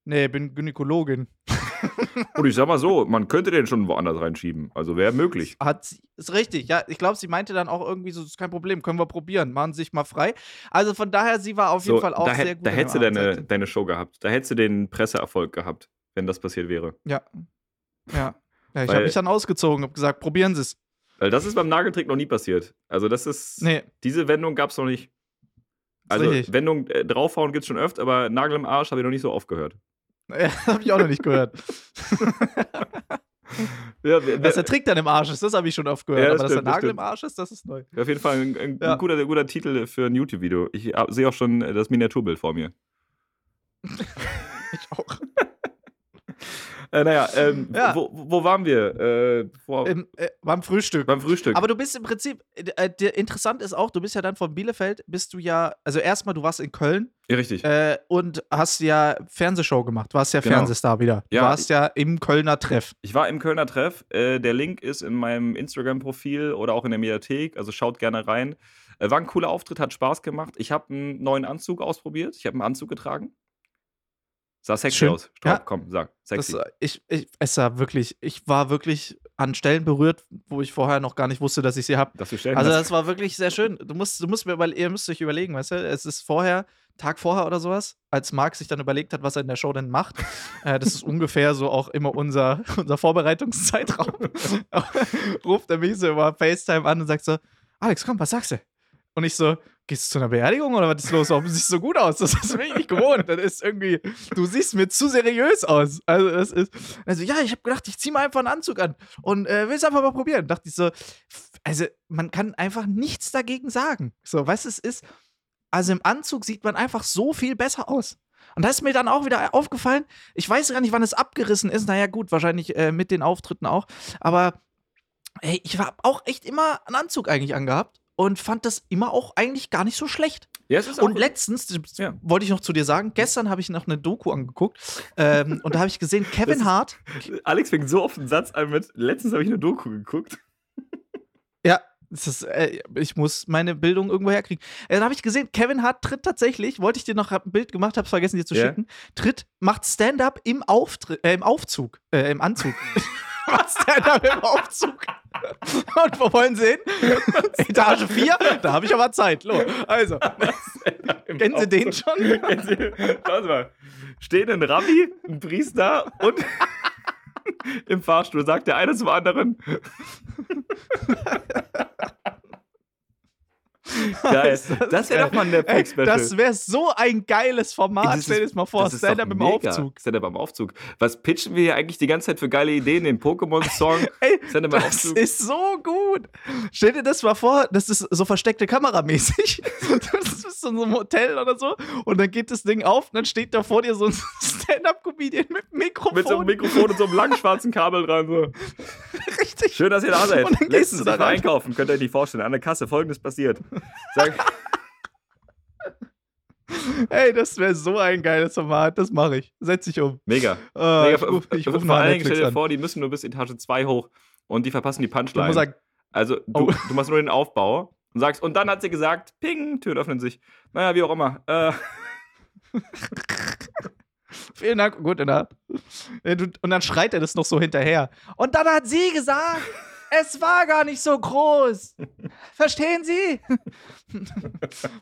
nee, bin Gynäkologin.
Und ich sag mal so, man könnte den schon woanders reinschieben. Also wäre möglich.
Hat sie, ist richtig, ja. Ich glaube, sie meinte dann auch irgendwie so, ist kein Problem, können wir probieren, machen Sie sich mal frei. Also von daher, sie war auf jeden
So,
Fall auch sehr gut.
da hättest du deine, deine Show gehabt. Da hättest du den Presseerfolg gehabt, wenn das passiert wäre.
Ja. Ja. Ja ich habe mich dann ausgezogen, habe gesagt, probieren Sie es.
Weil das ist beim Nageltrick noch nie passiert. Also das ist,
Nee,
diese Wendung gab es noch nicht. Also
richtig.
Wendung äh, draufhauen gibt es schon öfter, aber Nagel im Arsch habe ich noch nicht so oft gehört.
Ja, habe ich auch noch nicht gehört.
Ja, wer,
Was der Trick dann im Arsch ist, das habe ich schon oft gehört.
Ja, das
aber
stimmt,
dass
das
der Nagel im
stimmt.
Arsch ist, das ist neu.
auf jeden Fall ein, ein
Ja.
guter, guter Titel für ein YouTube-Video. Ich äh, sehe auch schon äh, das Miniaturbild vor mir.
Ich auch.
Äh, naja, ähm,
Ja.
wo, wo waren wir? Äh,
Im, äh, beim Frühstück.
beim Frühstück.
Aber du bist im Prinzip, äh, interessant ist auch, du bist ja dann von Bielefeld, bist du ja, also erstmal, du warst in Köln
ja, richtig.
äh, und hast ja Fernsehshow gemacht, warst ja
Genau.
Fernsehstar wieder. Du
Ja,
warst ja im Kölner Treff.
Ich war im Kölner Treff. Äh, der Link ist in meinem Instagram-Profil oder auch in der Mediathek. Also schaut gerne rein. War ein cooler Auftritt, hat Spaß gemacht. Ich habe einen neuen Anzug ausprobiert. Ich habe einen Anzug getragen. Sah sexy
Schön.
aus. Straub,
Ja.
komm, sag.
Das,
Sexy.
äh, ich, ich, es war wirklich, ich war wirklich an Stellen berührt, wo ich vorher noch gar nicht wusste, dass ich sie habe. Also
hast.
das war wirklich sehr schön. Du musst, du musst mir, weil ihr müsst euch überlegen, weißt du, es ist vorher, Tag vorher oder sowas, als Marc sich dann überlegt hat, was er in der Show denn macht. äh, das ist ungefähr so auch immer unser, unser Vorbereitungszeitraum. Ruft er mich so über FaceTime an und sagt so, Alex, komm, was sagst du? Und ich so, gehst du zu einer Beerdigung oder was ist los? Warum siehst du so gut aus? Das ist mir nicht gewohnt. Das ist irgendwie, du siehst mir zu seriös aus. Also das ist, also ja, ich habe gedacht, ich ziehe mal einfach einen Anzug an und äh, will es einfach mal probieren. Dachte ich so, also man kann einfach nichts dagegen sagen. So, du, es ist, also im Anzug sieht man einfach so viel besser aus. Und da ist mir dann auch wieder aufgefallen, ich weiß gar nicht, wann es abgerissen ist. Naja, gut, wahrscheinlich äh, mit den Auftritten auch. Aber ey, ich habe auch echt immer einen Anzug eigentlich angehabt und fand das immer auch eigentlich gar nicht so schlecht.
ja,
Und letztens,
Ja.
wollte ich noch zu dir sagen, gestern habe ich noch eine Doku angeguckt ähm, und da habe ich gesehen, Kevin
ist-
Hart,
Alex fängt so oft einen Satz an mit: Letztens habe ich eine Doku geguckt.
ja, ist, äh, ich muss meine Bildung irgendwo herkriegen. Äh, dann habe ich gesehen, Kevin Hart tritt tatsächlich, wollte ich dir noch ein Bild gemacht, habe es vergessen dir zu
Ja.
schicken, tritt, macht Stand-up im Auftritt, äh, im Aufzug, äh, im Anzug. macht Stand-up im Aufzug. Und wo wollen Sie hin? Etage 4? Da habe ich aber Zeit. Lo. Also, kennen Sie den schon?
Schauen Sie mal. Steht ein Rabbi, ein Priester und im Fahrstuhl sagt der eine zum anderen. Geil. Das wäre doch mal ein Netflix-Special.
das wäre so ein geiles Format.
Das
Stell dir
ist-
das mal vor,
das ist
Stand-up im. Aufzug.
Stand-up am Aufzug. Was pitchen wir hier eigentlich die ganze Zeit für geile Ideen? Den Pokémon-Song? Stand-up
das
Aufzug?
ist so gut. Stell dir das mal vor, das ist so versteckte Kameramäßig. Das ist in so einem Hotel oder so. Und dann geht das Ding auf und dann steht da vor dir so ein Stand-up-Comedian mit Mikrofon.
Mit so einem Mikrofon und so einem langen schwarzen Kabel dran. So.
Richtig.
Schön, dass ihr da seid. Letztens
da rein.
einkaufen, könnt ihr euch nicht vorstellen. An der Kasse folgendes passiert. Sag,
Ey, das wäre so ein geiles Format. Das mache ich. Setz dich um.
mega.
Äh,
mega.
ich ruf, ich ruf
Vor allen Dingen, stell dir vor, die müssen nur bis Etage 2 hoch und die verpassen die Punchline. Also du,
Oh.
du machst nur den Aufbau und sagst, und dann hat sie gesagt, ping, Türen öffnen sich. Naja, wie auch immer. Äh,
Vielen Dank, gut. Ja, du- Und dann schreit er das noch so hinterher. Und dann hat sie gesagt, es war gar nicht so groß. Verstehen Sie?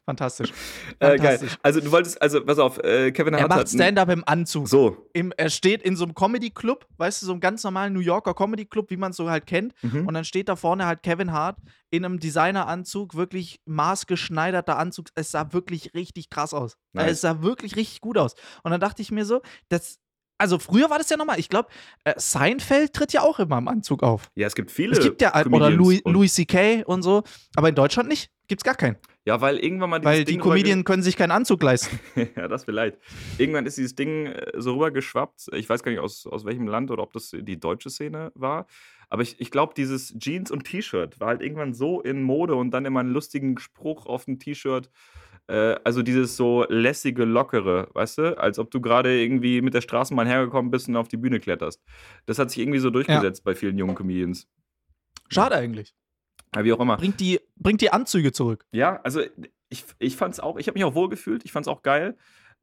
Fantastisch.
äh, geil. Also du wolltest, also pass auf, äh, Kevin
Er
Hart
macht
hat einen-
Stand-up im Anzug.
So.
Im, er steht in so einem Comedy-Club, weißt du, so einem ganz normalen New Yorker Comedy-Club, wie man es so halt kennt.
Mhm.
Und dann steht da vorne halt Kevin Hart in einem Designeranzug, wirklich maßgeschneiderter Anzug. Es sah wirklich richtig krass aus.
Nice.
Es sah wirklich richtig gut aus. Und dann dachte ich mir so, das. Also früher war das ja normal. Ich glaube, äh, Seinfeld tritt ja auch immer im Anzug auf.
Ja, es gibt viele.
Es gibt ja, oder
Comedians
Louis,
und-
Louis C.K. und so, aber in Deutschland nicht. Gibt's gar keinen.
Ja, weil irgendwann mal
Weil die
Ding
Comedien können sich keinen Anzug leisten.
ja, das vielleicht. Irgendwann ist dieses Ding äh, so rübergeschwappt. Ich weiß gar nicht aus, aus welchem Land oder ob das die deutsche Szene war. Aber ich, ich glaube, dieses Jeans und T-Shirt war halt irgendwann so in Mode und dann immer einen lustigen Spruch auf dem T-Shirt. Äh, also dieses so lässige, lockere, weißt du? Als ob du gerade irgendwie mit der Straßenbahn hergekommen bist und auf die Bühne kletterst. Das hat sich irgendwie so durchgesetzt bei vielen jungen Comedians.
Schade eigentlich.
Ja, wie auch immer.
Bringt die, bringt die Anzüge zurück.
Ja, also ich, ich fand's auch, ich habe mich auch wohl gefühlt, ich fand's auch geil.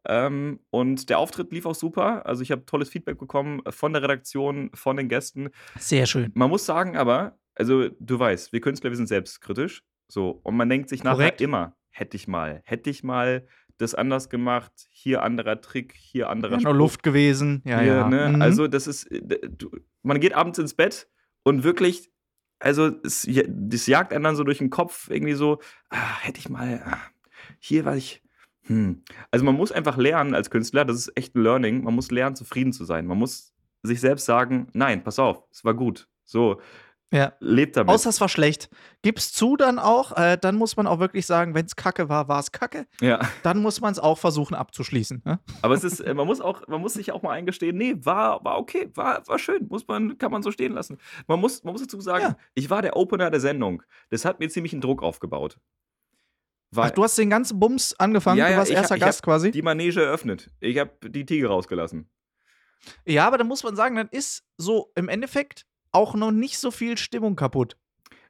Ähm, und der Auftritt lief auch super. Also ich habe tolles Feedback bekommen von der Redaktion, von den Gästen.
Sehr schön.
Man muss sagen aber, also du weißt, wir Künstler, wir sind selbstkritisch. So, und man denkt sich nachher
Korrekt.
immer, hätte ich mal, hätte ich mal das anders gemacht, hier anderer Trick, hier anderer
Ja, noch
Spruch.
Luft gewesen. Ja,
Hier,
ja.
Ne?
Mhm.
Also, das ist, äh, man geht abends ins Bett und wirklich, also, es, das jagt einen dann so durch den Kopf, irgendwie so, ah, hätte ich mal, ah, hier war ich, hm. Also, man muss einfach lernen als Künstler, das ist echt ein Learning, man muss lernen, zufrieden zu sein. Man muss sich selbst sagen, nein, pass auf, es war gut. So,
Ja.
lebt damit.
Außer es war schlecht. Gib's zu dann auch, äh, dann muss man auch wirklich sagen, wenn es kacke war, war es kacke.
ja.
Dann muss man es auch versuchen abzuschließen. Ne?
Aber es ist, äh, man muss auch, man muss sich auch mal eingestehen, nee, war, war okay, war, war schön, muss man, kann man so stehen lassen. Man muss, man muss dazu sagen,
Ja.
ich war der Opener der Sendung. Das hat mir ziemlich einen Druck aufgebaut.
Ach, du hast den ganzen Bums angefangen,
Ja,
du
ja,
warst
ich hab-
erster
ich hab
Gast quasi.
die Manege eröffnet. Ich habe die Tiger rausgelassen.
Ja, aber dann muss man sagen, dann ist so im Endeffekt auch noch nicht so viel Stimmung kaputt.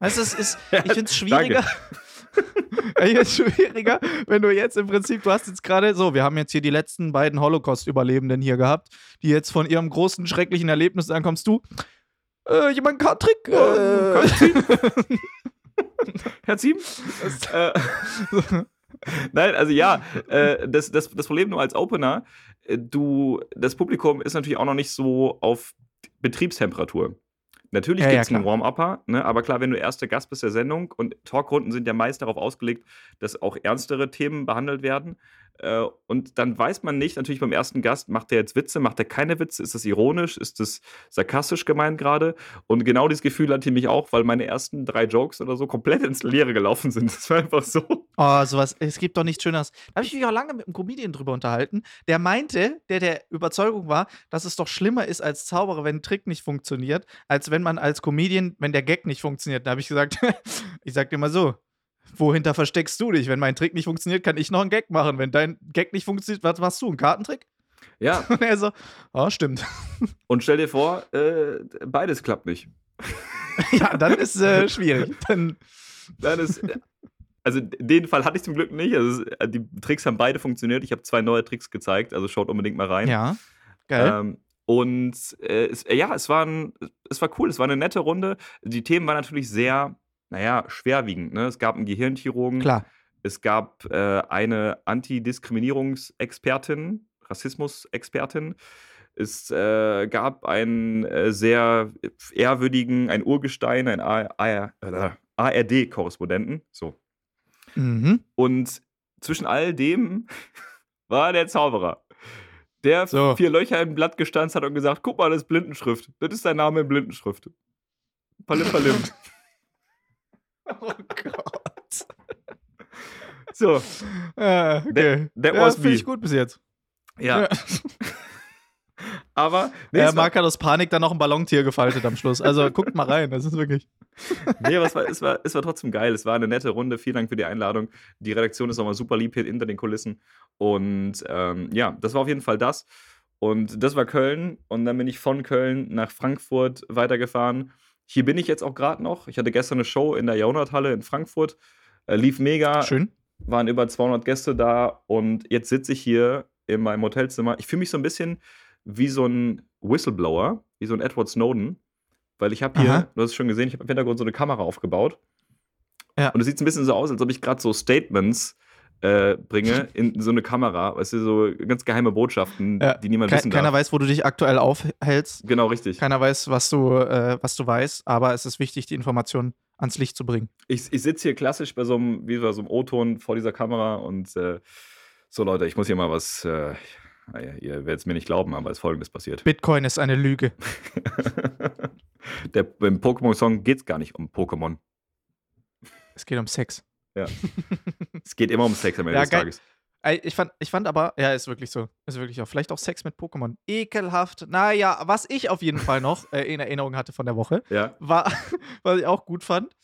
Weißt es ist, ich finde es schwieriger. ich find's schwieriger, wenn du jetzt im Prinzip, du hast jetzt gerade so, wir haben jetzt hier die letzten beiden Holocaust-Überlebenden hier gehabt, die jetzt von ihrem großen, schrecklichen Erlebnis sagen, kommst du, äh, jemand einen Trick? Äh,
Herr Ziem? äh, Nein, also ja, äh, das, das, das Problem nur als Opener, äh, du, das Publikum ist natürlich auch noch nicht so auf Betriebstemperatur. Natürlich
Ja, ja,
gibt es einen
klar.
Warm-Upper, ne? aber klar, wenn du erster Gast bist der Sendung und Talkrunden sind ja meist darauf ausgelegt, dass auch ernstere Themen behandelt werden. Äh, und dann weiß man nicht, natürlich beim ersten Gast, macht der jetzt Witze, macht er keine Witze, ist das ironisch, ist das sarkastisch gemeint gerade? Und genau dieses Gefühl hatte ich mich auch, weil meine ersten drei Jokes oder so komplett ins Leere gelaufen sind. Das war einfach so.
Oh, sowas, es gibt doch nichts Schöneres. Da habe ich mich auch lange mit einem Comedian drüber unterhalten, der meinte, der der Überzeugung war, dass es doch schlimmer ist als Zauberer, wenn ein Trick nicht funktioniert, als wenn man als Comedian, wenn der Gag nicht funktioniert. Da habe ich gesagt, ich sag dir mal so, wohinter versteckst du dich? Wenn mein Trick nicht funktioniert, kann ich noch einen Gag machen. Wenn dein Gag nicht funktioniert, was machst du? Einen Kartentrick?
Ja,
Und er so, oh, stimmt.
und stell dir vor, äh, beides klappt nicht.
ja, dann ist äh, schwierig. Dann,
Dann ist. Also den Fall hatte ich zum Glück nicht. Also es- die Tricks haben beide funktioniert. Ich habe zwei neue Tricks gezeigt, also schaut unbedingt mal rein.
ja, geil.
Ähm, und äh, es, äh, ja, es war, ein, es war cool, es war eine nette Runde. Die Themen waren natürlich sehr, naja, schwerwiegend. Ne? Es gab einen Gehirnchirurgen,
Klar.
es gab äh, eine Antidiskriminierungsexpertin, Rassismusexpertin. Es äh, gab einen äh, sehr ehrwürdigen, ein Urgestein, ein ARD-Korrespondenten. So.
Mhm.
Und zwischen all dem war der Zauberer, der
So.
vier Löcher im Blatt gestanzt hat und gesagt: Guck mal, das ist Blindenschrift. Das ist dein Name in Blindenschrift. Palim, palim.
Oh Gott.
so,
Äh, okay.
that
ja,
was
finde ich gut bis jetzt.
ja. Aber, nee,
Ja, Marc hat aus Panik dann noch ein Ballontier gefaltet am Schluss. Also guckt mal rein, das ist wirklich.
nee, aber es, war, es, war, es war trotzdem geil. Es war eine nette Runde. Vielen Dank für die Einladung. Die Redaktion ist nochmal super lieb hier hinter den Kulissen. Und ähm, ja, das war auf jeden Fall das. Und das war Köln. Und dann bin ich von Köln nach Frankfurt weitergefahren. Hier bin ich jetzt auch gerade noch. Ich hatte gestern eine Show in der Jahrhunderthalle in Frankfurt. Äh, lief mega.
Schön.
Waren über 200 Gäste da. Und jetzt sitze ich hier in meinem Hotelzimmer. Ich fühle mich so ein bisschen wie so ein Whistleblower, wie so ein Edward Snowden. Weil ich habe hier,
Aha.
du hast es schon gesehen, ich habe im Hintergrund so eine Kamera aufgebaut.
Ja.
Und es sieht ein bisschen so aus, als ob ich gerade so Statements äh, bringe in so eine Kamera. Weißt du, so ganz geheime Botschaften,
Ja.
die niemand
Ke
wissen
keiner
darf.
weiß, wo du dich aktuell aufhältst.
Genau, richtig.
Keiner weiß, was du, äh, was du weißt, aber es ist wichtig, die Information ans Licht zu bringen.
Ich, ich sitze hier klassisch bei so einem, wie bei so einem O-Ton vor dieser Kamera und äh, so Leute, ich muss hier mal was, äh, naja, ihr werdet es mir nicht glauben, aber es ist folgendes passiert.
Bitcoin ist eine Lüge.
Der, Beim Pokémon-Song geht es gar nicht um Pokémon.
Es geht um Sex.
Es geht immer um Sex am Ende
Ja,
des
geil.
Tages.
Ich fand, ich fand aber, ja, ist wirklich so. Ist wirklich auch. Vielleicht auch Sex mit Pokémon. Ekelhaft. Naja, was ich auf jeden Fall noch äh, in Erinnerung hatte von der Woche,
Ja.
war, was ich auch gut fand.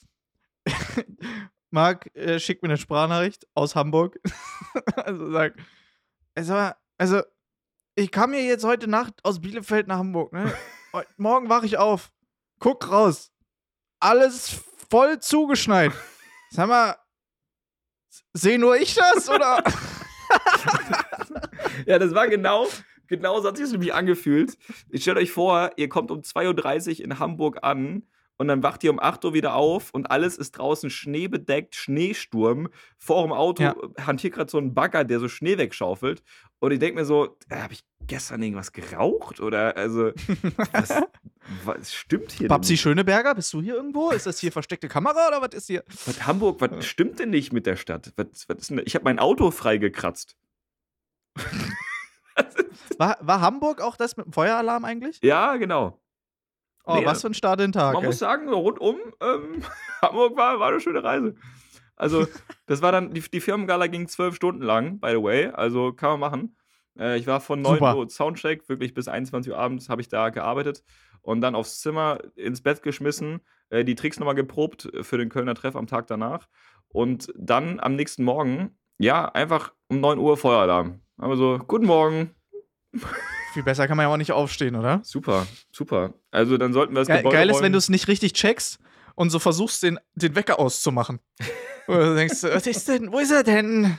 Marc äh, schickt mir eine Sprachnachricht aus Hamburg. also sagt, also, also, ich kam hier jetzt heute Nacht aus Bielefeld nach Hamburg, ne? Morgen wache ich auf. Guck raus. Alles voll zugeschneit. Sag mal, sehe nur ich das oder?
Ja, das war genau, genau so hat sich das nämlich angefühlt. Ich stellt euch vor, ihr kommt um 2.30 Uhr in Hamburg an und dann wacht ihr um 8 Uhr wieder auf und alles ist draußen schneebedeckt, Schneesturm. Vor dem Auto
Ja.
hantiert gerade so ein Bagger, der so Schnee wegschaufelt. Und ich denke mir so, äh, habe ich gestern irgendwas geraucht? Oder also, was, was stimmt hier?
Babsi? Schöneberger, bist du hier irgendwo? Ist das hier versteckte Kamera oder was ist hier?
Was, Hamburg, was stimmt denn nicht mit der Stadt? Was, was ist denn, ich habe mein Auto freigekratzt.
War, war Hamburg auch das mit dem Feueralarm eigentlich?
Ja, genau.
Oh,
Nee,
was für ein Start in den Tag.
Man
ey.
muss sagen, so rundum, ähm, Hamburg war, war eine schöne Reise. Also, das war dann, die, die Firmengala ging zwölf Stunden lang, by the way. Also, kann man machen. Äh, ich war von 9
Super.
Uhr Soundcheck, wirklich bis 21 Uhr abends habe ich da gearbeitet und dann aufs Zimmer ins Bett geschmissen, äh, die Tricks nochmal geprobt für den Kölner Treff am Tag danach. Und dann am nächsten Morgen, ja, einfach um 9 Uhr Feueralarm. Also, guten Morgen.
Viel besser kann man ja auch nicht aufstehen, oder?
Super, super. Also, dann sollten wir das
Ge
Gebäude
geil ist, wenn
räumen.
du es nicht richtig checkst und so versuchst, den, den Wecker auszumachen. Oder du denkst, was ist denn, wo ist er denn?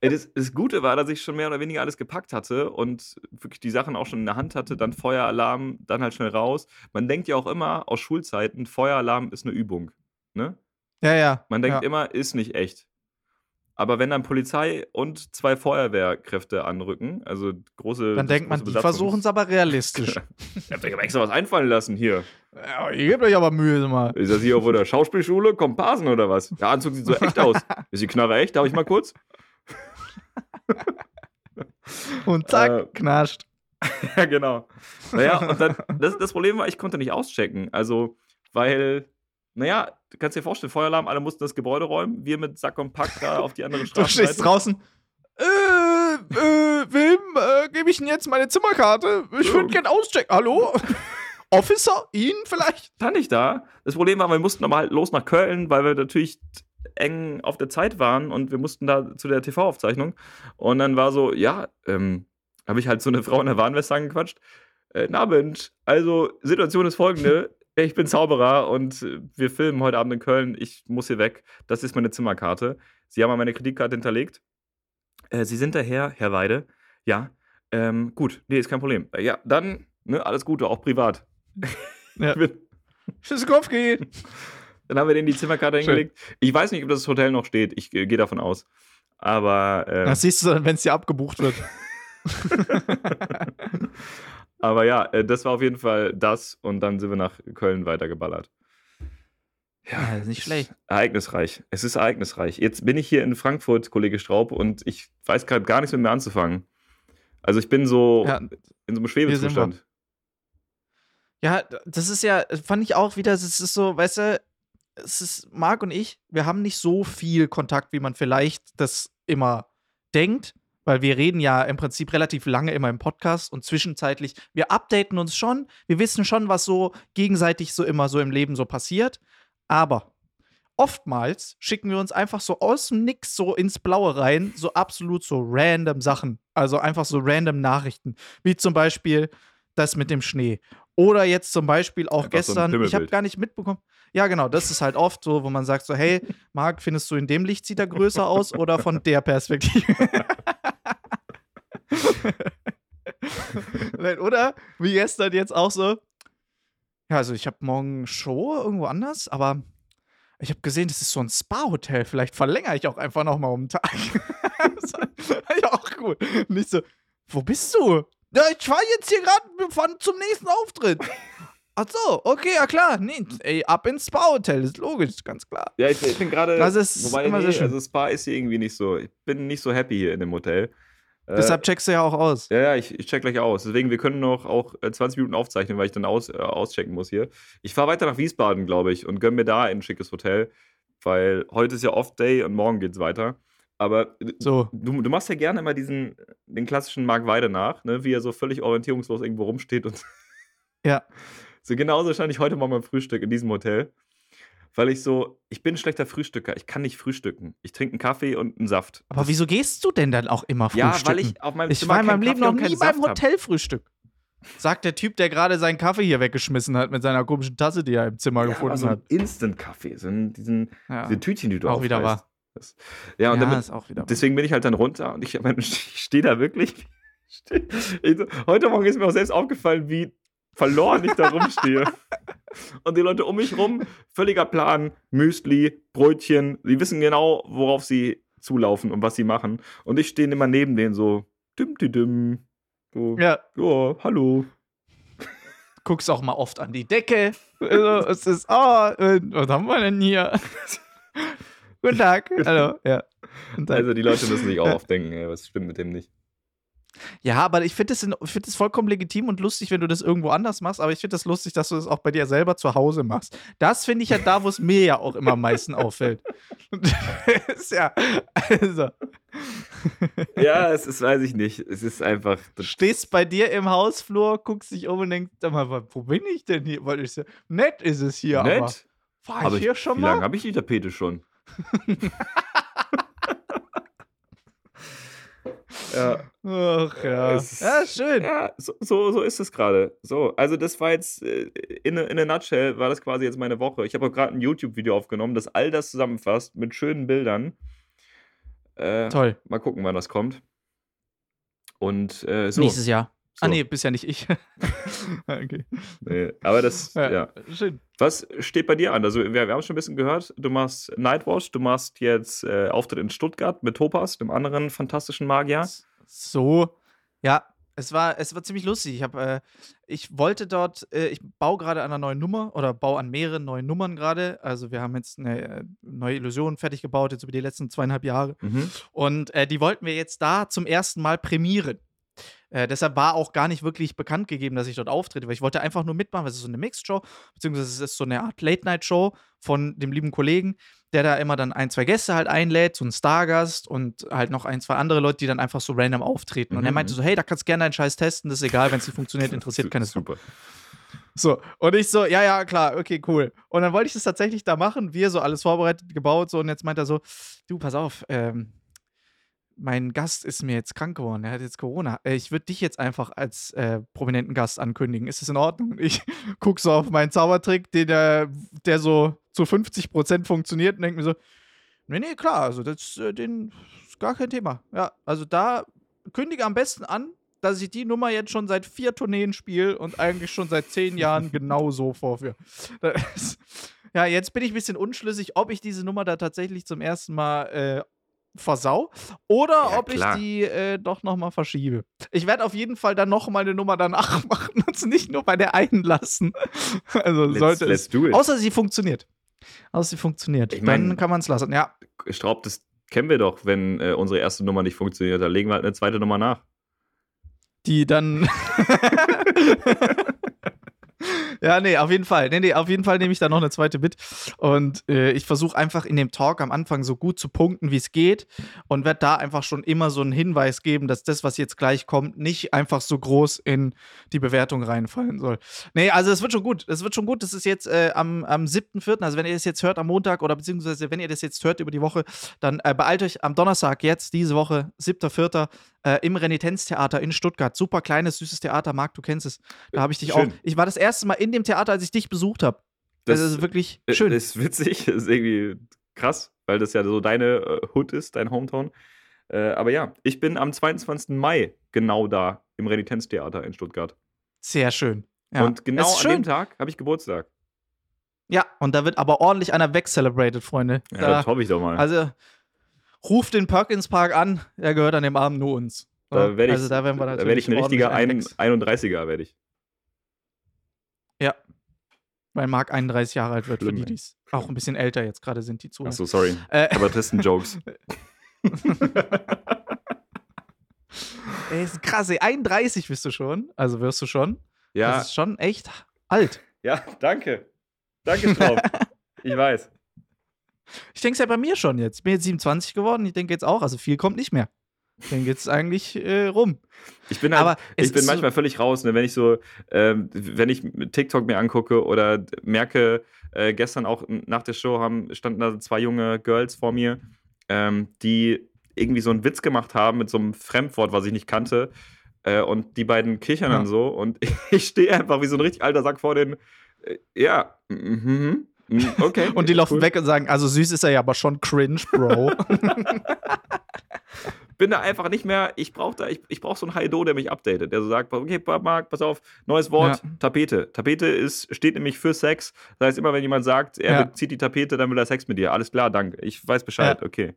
Das, das Gute war, dass ich schon mehr oder weniger alles gepackt hatte und wirklich die Sachen auch schon in der Hand hatte, dann Feueralarm, dann halt schnell raus. Man denkt ja auch immer aus Schulzeiten, Feueralarm ist eine Übung. Ne?
Ja, ja.
Man denkt
ja.
immer, ist nicht echt. Aber wenn dann Polizei und zwei Feuerwehrkräfte anrücken, also große.
Dann denkt man, die versuchen es aber realistisch.
Ihr habt euch aber extra was einfallen lassen hier.
ja, ihr gebt euch aber Mühe, mal.
Ist das hier auf der Schauspielschule? Komparsen oder was? Der Anzug sieht so echt aus. Ist die Knarre echt? Darf ich mal kurz?
Und zack,
Äh,
knascht.
Ja, genau. Naja, und dann, das, das Problem war, ich konnte nicht auschecken. Also, weil, naja, du kannst dir vorstellen, Feueralarm, alle mussten das Gebäude räumen, wir mit Sack und Pack da auf die andere
Du
Straße.
stehst draußen. Äh, äh, wem äh, gebe ich denn jetzt meine Zimmerkarte? Ich würde gern auschecken. Hallo? Officer? Ihnen vielleicht?
Stand ich da. Das Problem war, wir mussten nochmal los nach Köln, weil wir natürlich eng auf der Zeit waren und wir mussten da zu der TV-Aufzeichnung. Und dann war so, ja, ähm, habe ich halt so eine Frau in der Warnweste angequatscht. Äh, na Mensch, also Situation ist folgende. Ich bin Zauberer und äh, wir filmen heute Abend in Köln. Ich muss hier weg. Das ist meine Zimmerkarte. Sie haben meine Kreditkarte hinterlegt. Äh, Sie sind daher, Herr Weide. Ja, ähm, gut. Nee, ist kein Problem. Äh, ja, dann, ne, alles Gute, auch privat.
Ja. Tschüssikowski.
dann haben wir denen die Zimmerkarte
Schön.
hingelegt. Ich weiß nicht, ob das Hotel noch steht. Ich äh, gehe davon aus. Aber, äh,
Das siehst du dann, wenn es dir abgebucht wird.
aber ja, äh, das war auf jeden Fall das. Und dann sind wir nach Köln weitergeballert.
Ja, ist nicht schlecht.
Ereignisreich. Es ist ereignisreich. Jetzt bin ich hier in Frankfurt, Kollege Straub, und ich weiß gerade gar nichts mit mir anzufangen. Also ich bin so
Ja,
in so einem Schwebezustand.
Ja, das ist ja, fand ich auch wieder, es ist so, weißt du, es ist Marc und ich, wir haben nicht so viel Kontakt, wie man vielleicht das immer denkt, weil wir reden ja im Prinzip relativ lange immer im Podcast und zwischenzeitlich, wir updaten uns schon, wir wissen schon, was so gegenseitig so immer so im Leben so passiert, aber oftmals schicken wir uns einfach so aus dem Nix so ins Blaue rein, so absolut so random Sachen, also einfach so random Nachrichten, wie zum Beispiel das mit dem Schnee. Oder jetzt zum Beispiel auch
so ein
gestern, ich habe gar nicht mitbekommen. Ja, genau, das ist halt oft so, wo man sagt so, hey, Marc, findest du in dem Licht sieht er größer aus oder von der Perspektive? Oder wie gestern jetzt auch so. Ja, also ich habe morgen Show irgendwo anders, aber ich habe gesehen, das ist so ein Spa-Hotel. Vielleicht verlängere ich auch einfach noch mal um einen Tag. das war ja auch gut. Nicht so, wo bist du? Ja, ich fahre jetzt hier gerade zum nächsten Auftritt. Ach so, okay, ja klar. Nee, ey, ab ins Spa-Hotel, ist logisch, ganz klar.
Ja, ich, ich bin gerade.
Das ist
wobei,
immer
nee,
sehr schön.
also Spa ist hier irgendwie nicht so. Ich bin nicht so happy hier in dem Hotel. Äh,
Deshalb checkst du ja auch aus.
Ja, ja, ich, ich check gleich aus. Deswegen, wir können noch auch äh, 20 Minuten aufzeichnen, weil ich dann aus, äh, auschecken muss hier. Ich fahre weiter nach Wiesbaden, glaube ich, und gönn mir da ein schickes Hotel, weil heute ist ja Off-Day und morgen geht's weiter. Aber äh,
So.
du, du machst ja gerne immer diesen, den klassischen Mark Weide nach, ne? wie er so völlig orientierungslos irgendwo rumsteht und
Ja.
so genauso stand ich heute Morgen beim Frühstück in diesem Hotel. Weil ich so, ich bin ein schlechter Frühstücker. Ich kann nicht frühstücken. Ich trinke einen Kaffee und einen Saft.
Aber wieso gehst du denn dann auch immer
Ja,
frühstücken?
weil ich auf meinem
Ich
Zimmer
war in meinem Leben noch nie beim. Hotelfrühstück. Sagt der Typ, der gerade seinen Kaffee hier weggeschmissen hat mit seiner komischen Tasse, die er im Zimmer
Ja,
gefunden
so
hat.
ein Instant-Kaffee, so ein, diesen,
Ja,
diese Tütchen, die du
Auch wieder.
Das, ja, und
ja
damit,
ist auch wieder.
deswegen bin ich halt dann runter und ich, ich, stehe da wirklich. steh- Ich, heute Morgen ist mir auch selbst aufgefallen, wie verloren ich da rumstehe. und die Leute um mich rum, völliger Plan, Müsli, Brötchen, die wissen genau, worauf sie zulaufen und was sie machen. Und ich stehe immer neben denen so, dim, dim, dim. So, ja.
Ja,
hallo.
guckst auch mal oft an die Decke. Also, es ist, ah, äh, was haben wir denn hier? Guten Tag. Hallo, ja.
Also die Leute müssen sich auch oft denken, was stimmt mit dem nicht.
Ja, aber ich finde es find das vollkommen legitim und lustig, wenn du das irgendwo anders machst, aber ich finde das lustig, dass du das auch bei dir selber zu Hause machst. Das finde ich ja da, wo es mir ja auch immer am meisten auffällt. ist ja, also.
Ja, es ist, weiß ich nicht. Es ist einfach.
Du stehst bei dir im Hausflur, guckst dich um und denkst, mal, wo bin ich denn hier? Weil ich nett ist es hier,
nett?
aber. War ich
aber
hier schon mal?
Wie lange habe ich die Tapete schon?
ja. Ach ja.
Es,
ja, schön.
Ja, so, so, so ist es gerade. So, also das war jetzt, äh, in, in a nutshell, war das quasi jetzt meine Woche. Ich habe auch gerade ein YouTube-Video aufgenommen, das all das zusammenfasst mit schönen Bildern. Äh,
Toll.
Mal gucken, wann das kommt. Und äh, so.
Nächstes Jahr.
So.
Ah, nee, bist ja nicht ich. okay.
Nee, aber das, ja, ja.
Schön.
Was steht bei dir an? Also, wir, wir haben schon ein bisschen gehört, du machst Nightwatch, du machst jetzt äh, Auftritt in Stuttgart mit Topas, dem anderen fantastischen Magier.
So, ja, es war, es war ziemlich lustig. Ich, hab, äh, ich wollte dort, äh, ich baue gerade an einer neuen Nummer oder baue an mehreren neuen Nummern gerade. Also, wir haben jetzt eine äh, neue Illusion fertig gebaut, jetzt über die letzten zweieinhalb Jahre.
Mhm.
Und äh, die wollten wir jetzt da zum ersten Mal prämieren. Äh, deshalb war auch gar nicht wirklich bekannt gegeben, dass ich dort auftrete, weil ich wollte einfach nur mitmachen, weil es ist so eine Mixed-Show, beziehungsweise es ist so eine Art Late-Night-Show von dem lieben Kollegen, der da immer dann ein, zwei Gäste halt einlädt, so ein Stargast und halt noch ein, zwei andere Leute, die dann einfach so random auftreten. Und er
Mhm.
meinte so, hey, da kannst du gerne deinen Scheiß testen, das ist egal, wenn es nicht funktioniert, interessiert keine.
Super.
So, und ich so, ja, ja, klar, okay, cool. Und dann wollte ich das tatsächlich da machen, wir so alles vorbereitet, gebaut, so, und jetzt meint er so, du, pass auf, ähm, mein Gast ist mir jetzt krank geworden, er hat jetzt Corona. Äh, Ich würde dich jetzt einfach als äh, prominenten Gast ankündigen. Ist das in Ordnung? Ich gucke so auf meinen Zaubertrick, den der, der so zu 50% funktioniert und denke mir so, nee, nee, klar, also das äh, den, ist gar kein Thema. Ja, also da kündige am besten an, dass ich die Nummer jetzt schon seit vier Tourneen spiele und eigentlich schon seit zehn Jahren genau so vorführe. Ja, jetzt bin ich ein bisschen unschlüssig, ob ich diese Nummer da tatsächlich zum ersten Mal äh, versau oder
Ja,
ob
klar.
ich die äh, doch noch mal verschiebe. Ich werde auf jeden Fall dann noch mal eine Nummer danach machen und es nicht nur bei der einen lassen. Also
Let's,
sollte
let's
es. Außer sie funktioniert. Außer sie funktioniert.
Ich mein-
dann kann man es lassen. Ja,
Straub, das kennen wir doch, wenn äh, unsere erste Nummer nicht funktioniert. Da legen wir halt eine zweite Nummer nach.
die dann. ja, nee, auf jeden Fall. Nee, nee, auf jeden Fall nehme ich da noch eine zweite mit. Und äh, ich versuche einfach in dem Talk am Anfang so gut zu punkten, wie es geht. Und werde da einfach schon immer so einen Hinweis geben, dass das, was jetzt gleich kommt, nicht einfach so groß in die Bewertung reinfallen soll. Nee, also es wird schon gut. Es wird schon gut. Das ist jetzt äh, am, am 7.4., also wenn ihr das jetzt hört am Montag oder beziehungsweise wenn ihr das jetzt hört über die Woche, dann äh, beeilt euch am Donnerstag jetzt, diese Woche, 7.4., äh, im Renitenztheater in Stuttgart. Super kleines, süßes Theater, Marc, du kennst es. Da habe ich dich
Schön.
auch. Ich war das erste Mal in dem Theater, als ich dich besucht habe. Das, ist wirklich
äh,
schön.
ist witzig, ist irgendwie krass, weil das ja so deine äh, Hood ist, dein Hometown. Äh, aber ja, ich bin am 22. Mai genau da im Renitenztheater in Stuttgart.
Sehr schön. Ja.
Und genau an dem
schön.
Tag habe ich Geburtstag.
Ja, und da wird aber ordentlich einer weggcelebrated, Freunde.
Ja,
da,
das hoffe ich doch mal.
also ruft den Perkins Park an, er gehört an dem Abend nur uns.
Da werde ich,
also da werden wir
da werd ich ein richtiger ein,
einen
31er, werde ich.
Weil Marc 31 Jahre alt wird,
Schlimm,
für die, die es auch ein bisschen älter jetzt gerade sind, die zu.
Achso, sorry.
Äh,
Aber das sind Jokes.
ey, ist krass, ey, 31 bist du schon. Also wirst du schon.
Ja,
Das ist schon echt alt.
ja, danke. Danke, Straub. ich weiß.
Ich denke es ja bei mir schon jetzt. Ich bin jetzt 27 geworden. Ich denke jetzt auch, also viel kommt nicht mehr. Ich denke jetzt eigentlich äh, rum.
Ich bin, halt,
Aber es
ich bin
ist so-
manchmal völlig raus, ne? wenn ich so, ähm, wenn ich TikTok mir angucke oder merke, äh, gestern auch nach der Show haben, standen da zwei junge Girls vor mir, ähm, die irgendwie so einen Witz gemacht haben mit so einem Fremdwort, was ich nicht kannte. Äh, und die beiden kichern
Ja.
dann so und ich stehe einfach wie so ein richtig alter Sack vor den. Äh, ja, mhm, mhm, okay.
Und die laufen
cool.
weg und sagen, also süß ist er ja, aber schon cringe, Bro.
bin da einfach nicht mehr, ich brauche da, ich, ich brauche so einen Haido, der mich updatet, der so sagt, okay, Marc, pass auf, neues Wort,
Ja.
Tapete. Tapete ist, steht nämlich für Sex. Das heißt, immer wenn jemand sagt, er
Ja.
bezieht die Tapete, dann will er Sex mit dir. Alles klar, danke. Ich weiß Bescheid, okay.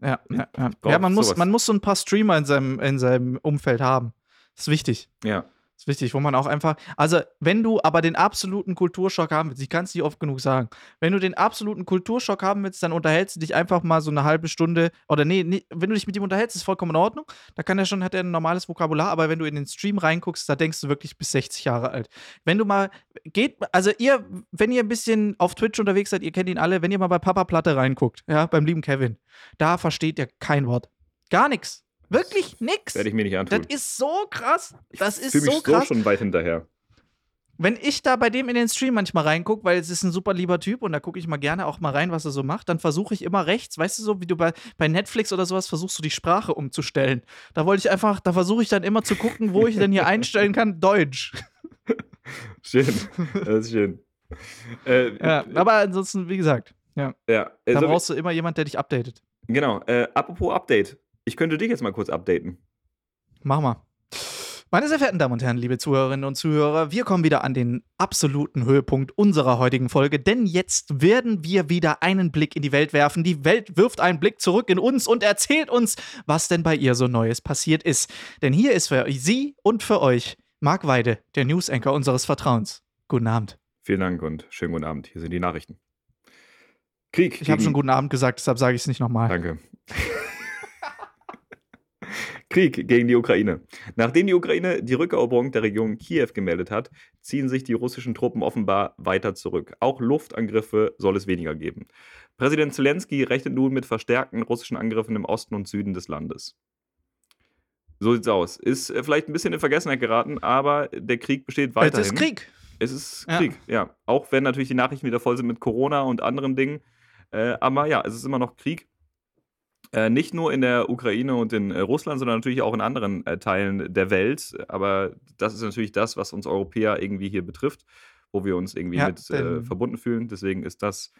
ja, ja, ja. ja man, muss, man muss so ein paar Streamer in seinem, in seinem Umfeld haben. Das ist wichtig.
Ja.
Ist wichtig, wo man auch einfach, also wenn du aber den absoluten Kulturschock haben willst, ich kann es nicht oft genug sagen, wenn du den absoluten Kulturschock haben willst, dann unterhältst du dich einfach mal so eine halbe Stunde, oder nee, nee wenn du dich mit ihm unterhältst, ist vollkommen in Ordnung, da kann er schon, hat er ein normales Vokabular, aber wenn du in den Stream reinguckst, da denkst du wirklich bis 60 Jahre alt. Wenn du mal, geht, also ihr, wenn ihr ein bisschen auf Twitch unterwegs seid, ihr kennt ihn alle, wenn ihr mal bei Papa Platte reinguckt, ja, beim lieben Kevin, da versteht ihr kein Wort. Gar nichts. Wirklich nix.
Werde ich mir nicht antun.
Das ist so krass. Das ist
Fühl mich
so
so
krass.
schon weit hinterher.
Wenn ich da bei dem in den Stream manchmal reingucke, weil es ist ein super lieber Typ und da gucke ich mal gerne auch mal rein, was er so macht, dann versuche ich immer rechts, weißt du so, wie du bei, bei Netflix oder sowas versuchst du die Sprache umzustellen. Da wollte ich einfach, da versuche ich dann immer zu gucken, wo ich denn hier einstellen kann, Deutsch.
Schön. Das ist schön. Äh,
Ja, aber ansonsten, wie gesagt, ja,
ja. Äh,
da
so,
brauchst du immer jemand, der dich updatet.
genau. Äh, apropos Update. Ich könnte dich jetzt mal kurz updaten.
Mach mal. Meine sehr verehrten Damen und Herren, liebe Zuhörerinnen und Zuhörer, wir kommen wieder an den absoluten Höhepunkt unserer heutigen Folge, denn jetzt werden wir wieder einen Blick in die Welt werfen. Die Welt wirft einen Blick zurück in uns und erzählt uns, was denn bei ihr so Neues passiert ist. Denn hier ist für Sie und für euch Marc Weide, der News-Anchor unseres Vertrauens. Guten Abend.
Vielen Dank und schönen guten Abend. Hier sind die Nachrichten. Krieg.
Ich habe schon guten Abend gesagt, deshalb sage ich es nicht nochmal.
Danke. Krieg gegen die Ukraine. Nachdem die Ukraine die Rückeroberung der Region Kiew gemeldet hat, ziehen sich die russischen Truppen offenbar weiter zurück. Auch Luftangriffe soll es weniger geben. Präsident Zelensky rechnet nun mit verstärkten russischen Angriffen im Osten und Süden des Landes. So sieht's aus. Ist äh, vielleicht ein bisschen in Vergessenheit geraten, aber der Krieg besteht weiterhin.
Es ist Krieg.
Es ist
Ja.
Krieg, ja. Auch wenn natürlich die Nachrichten wieder voll sind mit Corona und anderen Dingen. Äh, aber ja, es ist immer noch Krieg. Äh, nicht nur in der Ukraine und in äh, Russland, sondern natürlich auch in anderen äh, Teilen der Welt. Aber das ist natürlich das, was uns Europäer irgendwie hier betrifft, wo wir uns irgendwie
Ja,
mit äh, verbunden fühlen. Deswegen ist das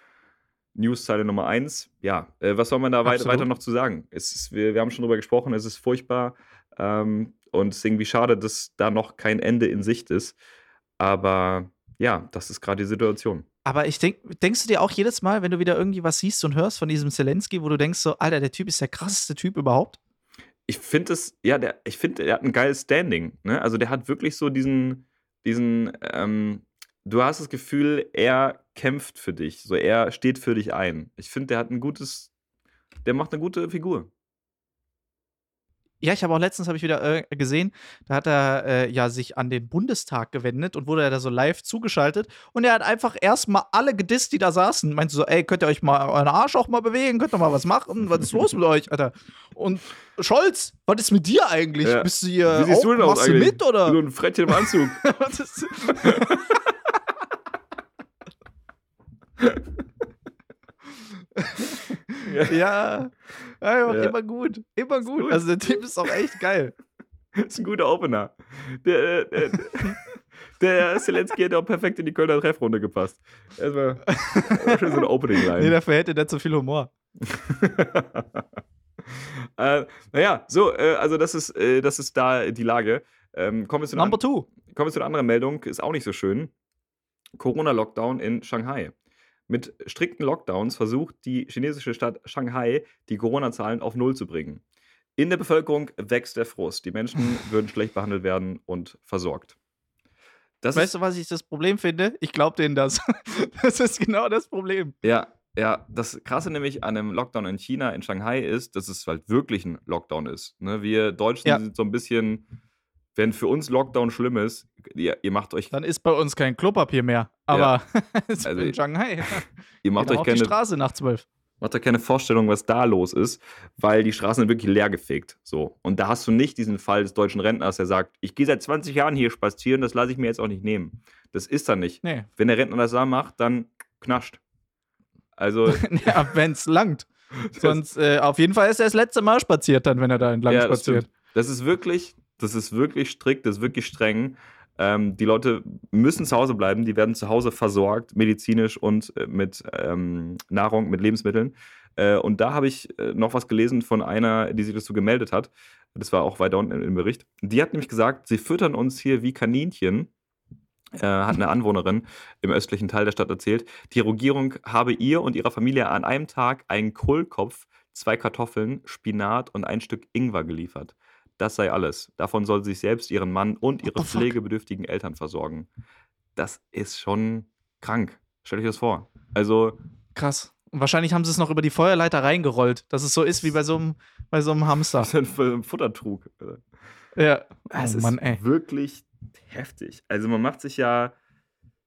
Newszeile Nummer eins. Ja, äh, was soll man da wei
Absolut.
weiter noch zu sagen? Ist, wir, wir haben schon drüber gesprochen, es ist furchtbar ähm, und es ist irgendwie schade, dass da noch kein Ende in Sicht ist. Aber ja, das ist gerade die Situation.
Aber ich denk, denkst du dir auch jedes Mal, wenn du wieder irgendwie was siehst und hörst von diesem Zelensky, wo du denkst so, Alter, der Typ ist der krasseste Typ überhaupt?
Ich finde es, ja, der, ich finde, der hat ein geiles Standing. Ne? Also der hat wirklich so diesen, diesen, ähm, du hast das Gefühl, er kämpft für dich. So, er steht für dich ein. Ich finde, der hat ein gutes, der macht eine gute Figur.
Ja, ich habe auch letztens habe ich wieder äh, gesehen, da hat er äh, ja sich an den Bundestag gewendet und wurde da so live zugeschaltet und er hat einfach erstmal alle gedisst, die da saßen. Meinte so, ey, könnt ihr euch mal euren Arsch auch mal bewegen, könnt ihr mal was machen? Was ist los mit euch, Alter? Und Scholz, was ist mit dir eigentlich?
Ja.
Bist du hier
Wie siehst du denn aus
machst du
eigentlich?
mit oder?
So ein Frettchen im Anzug.
Was ist- ja, einfach
Ja.
immer gut, immer gut.
gut.
Also der Typ ist auch echt geil.
Das ist ein guter Opener. Der, äh, der, der Zelensky hätte auch perfekt in die Kölner Treffrunde gepasst. Erstmal schön so eine Opening-Line.
Nee, dafür hätte der zu viel Humor.
äh, naja, so, äh, also das ist, äh, das ist da die Lage. Ähm, kommen, wir zu
Number two.
kommen wir zu einer anderen Meldung, ist auch nicht so schön. Corona-Lockdown in Shanghai. Mit strikten Lockdowns versucht die chinesische Stadt Shanghai, die Corona-Zahlen auf Null zu bringen. In der Bevölkerung wächst der Frust. Die Menschen würden schlecht behandelt werden und versorgt. Das
Weißt du, was ich das Problem finde? Ich glaube denen das. Das ist genau das Problem.
Ja, ja, das Krasse nämlich an einem Lockdown in China, in Shanghai, ist, dass es halt wirklich ein Lockdown ist. Ne? Wir Deutschen
Ja.
sind so ein bisschen, wenn für uns Lockdown schlimm ist, ihr, ihr macht euch,
Dann ist bei uns kein Klopapier mehr. Aber es
Also,
in Shanghai.
ihr macht
Geht
euch
auf die
keine,
Straße nach zwölf.
macht euch keine Vorstellung, was da los ist, weil die Straßen sind wirklich leer gefegt. So. Und da hast du nicht diesen Fall des deutschen Rentners, der sagt, ich gehe seit 20 Jahren hier spazieren, das lasse ich mir jetzt auch nicht nehmen. Das ist dann nicht.
Nee.
Wenn der Rentner das da macht, dann knascht. Also,
ja, wenn's langt. Sonst, äh, auf jeden Fall ist er das letzte Mal spaziert dann, wenn er da entlang
Ja, das
spaziert.
stimmt. Das ist wirklich, das ist wirklich strikt, das ist wirklich streng. Ähm, die Leute müssen zu Hause bleiben, die werden zu Hause versorgt, medizinisch und äh, mit ähm, Nahrung, mit Lebensmitteln. Äh, und da habe ich äh, noch was gelesen von einer, die sich dazu gemeldet hat. Das war auch weiter unten im, Bericht. Die hat nämlich gesagt, sie füttern uns hier wie Kaninchen. Äh, hat eine Anwohnerin im östlichen Teil der Stadt erzählt. Die Regierung habe ihr und ihrer Familie an einem Tag einen Kohlkopf, zwei Kartoffeln, Spinat und ein Stück Ingwer geliefert. Das sei alles. Davon soll sie sich selbst, ihren Mann und ihre
fuck?
pflegebedürftigen Eltern versorgen. Das ist schon krank. Stell euch das vor. Also,
Krass. Wahrscheinlich haben sie es noch über die Feuerleiter reingerollt, dass es so ist wie bei so einem, bei so einem Hamster.
was denn für ein Futtertrug.
Ja.
Es
oh
ist
Mann, ey.
wirklich heftig. Also man macht sich ja,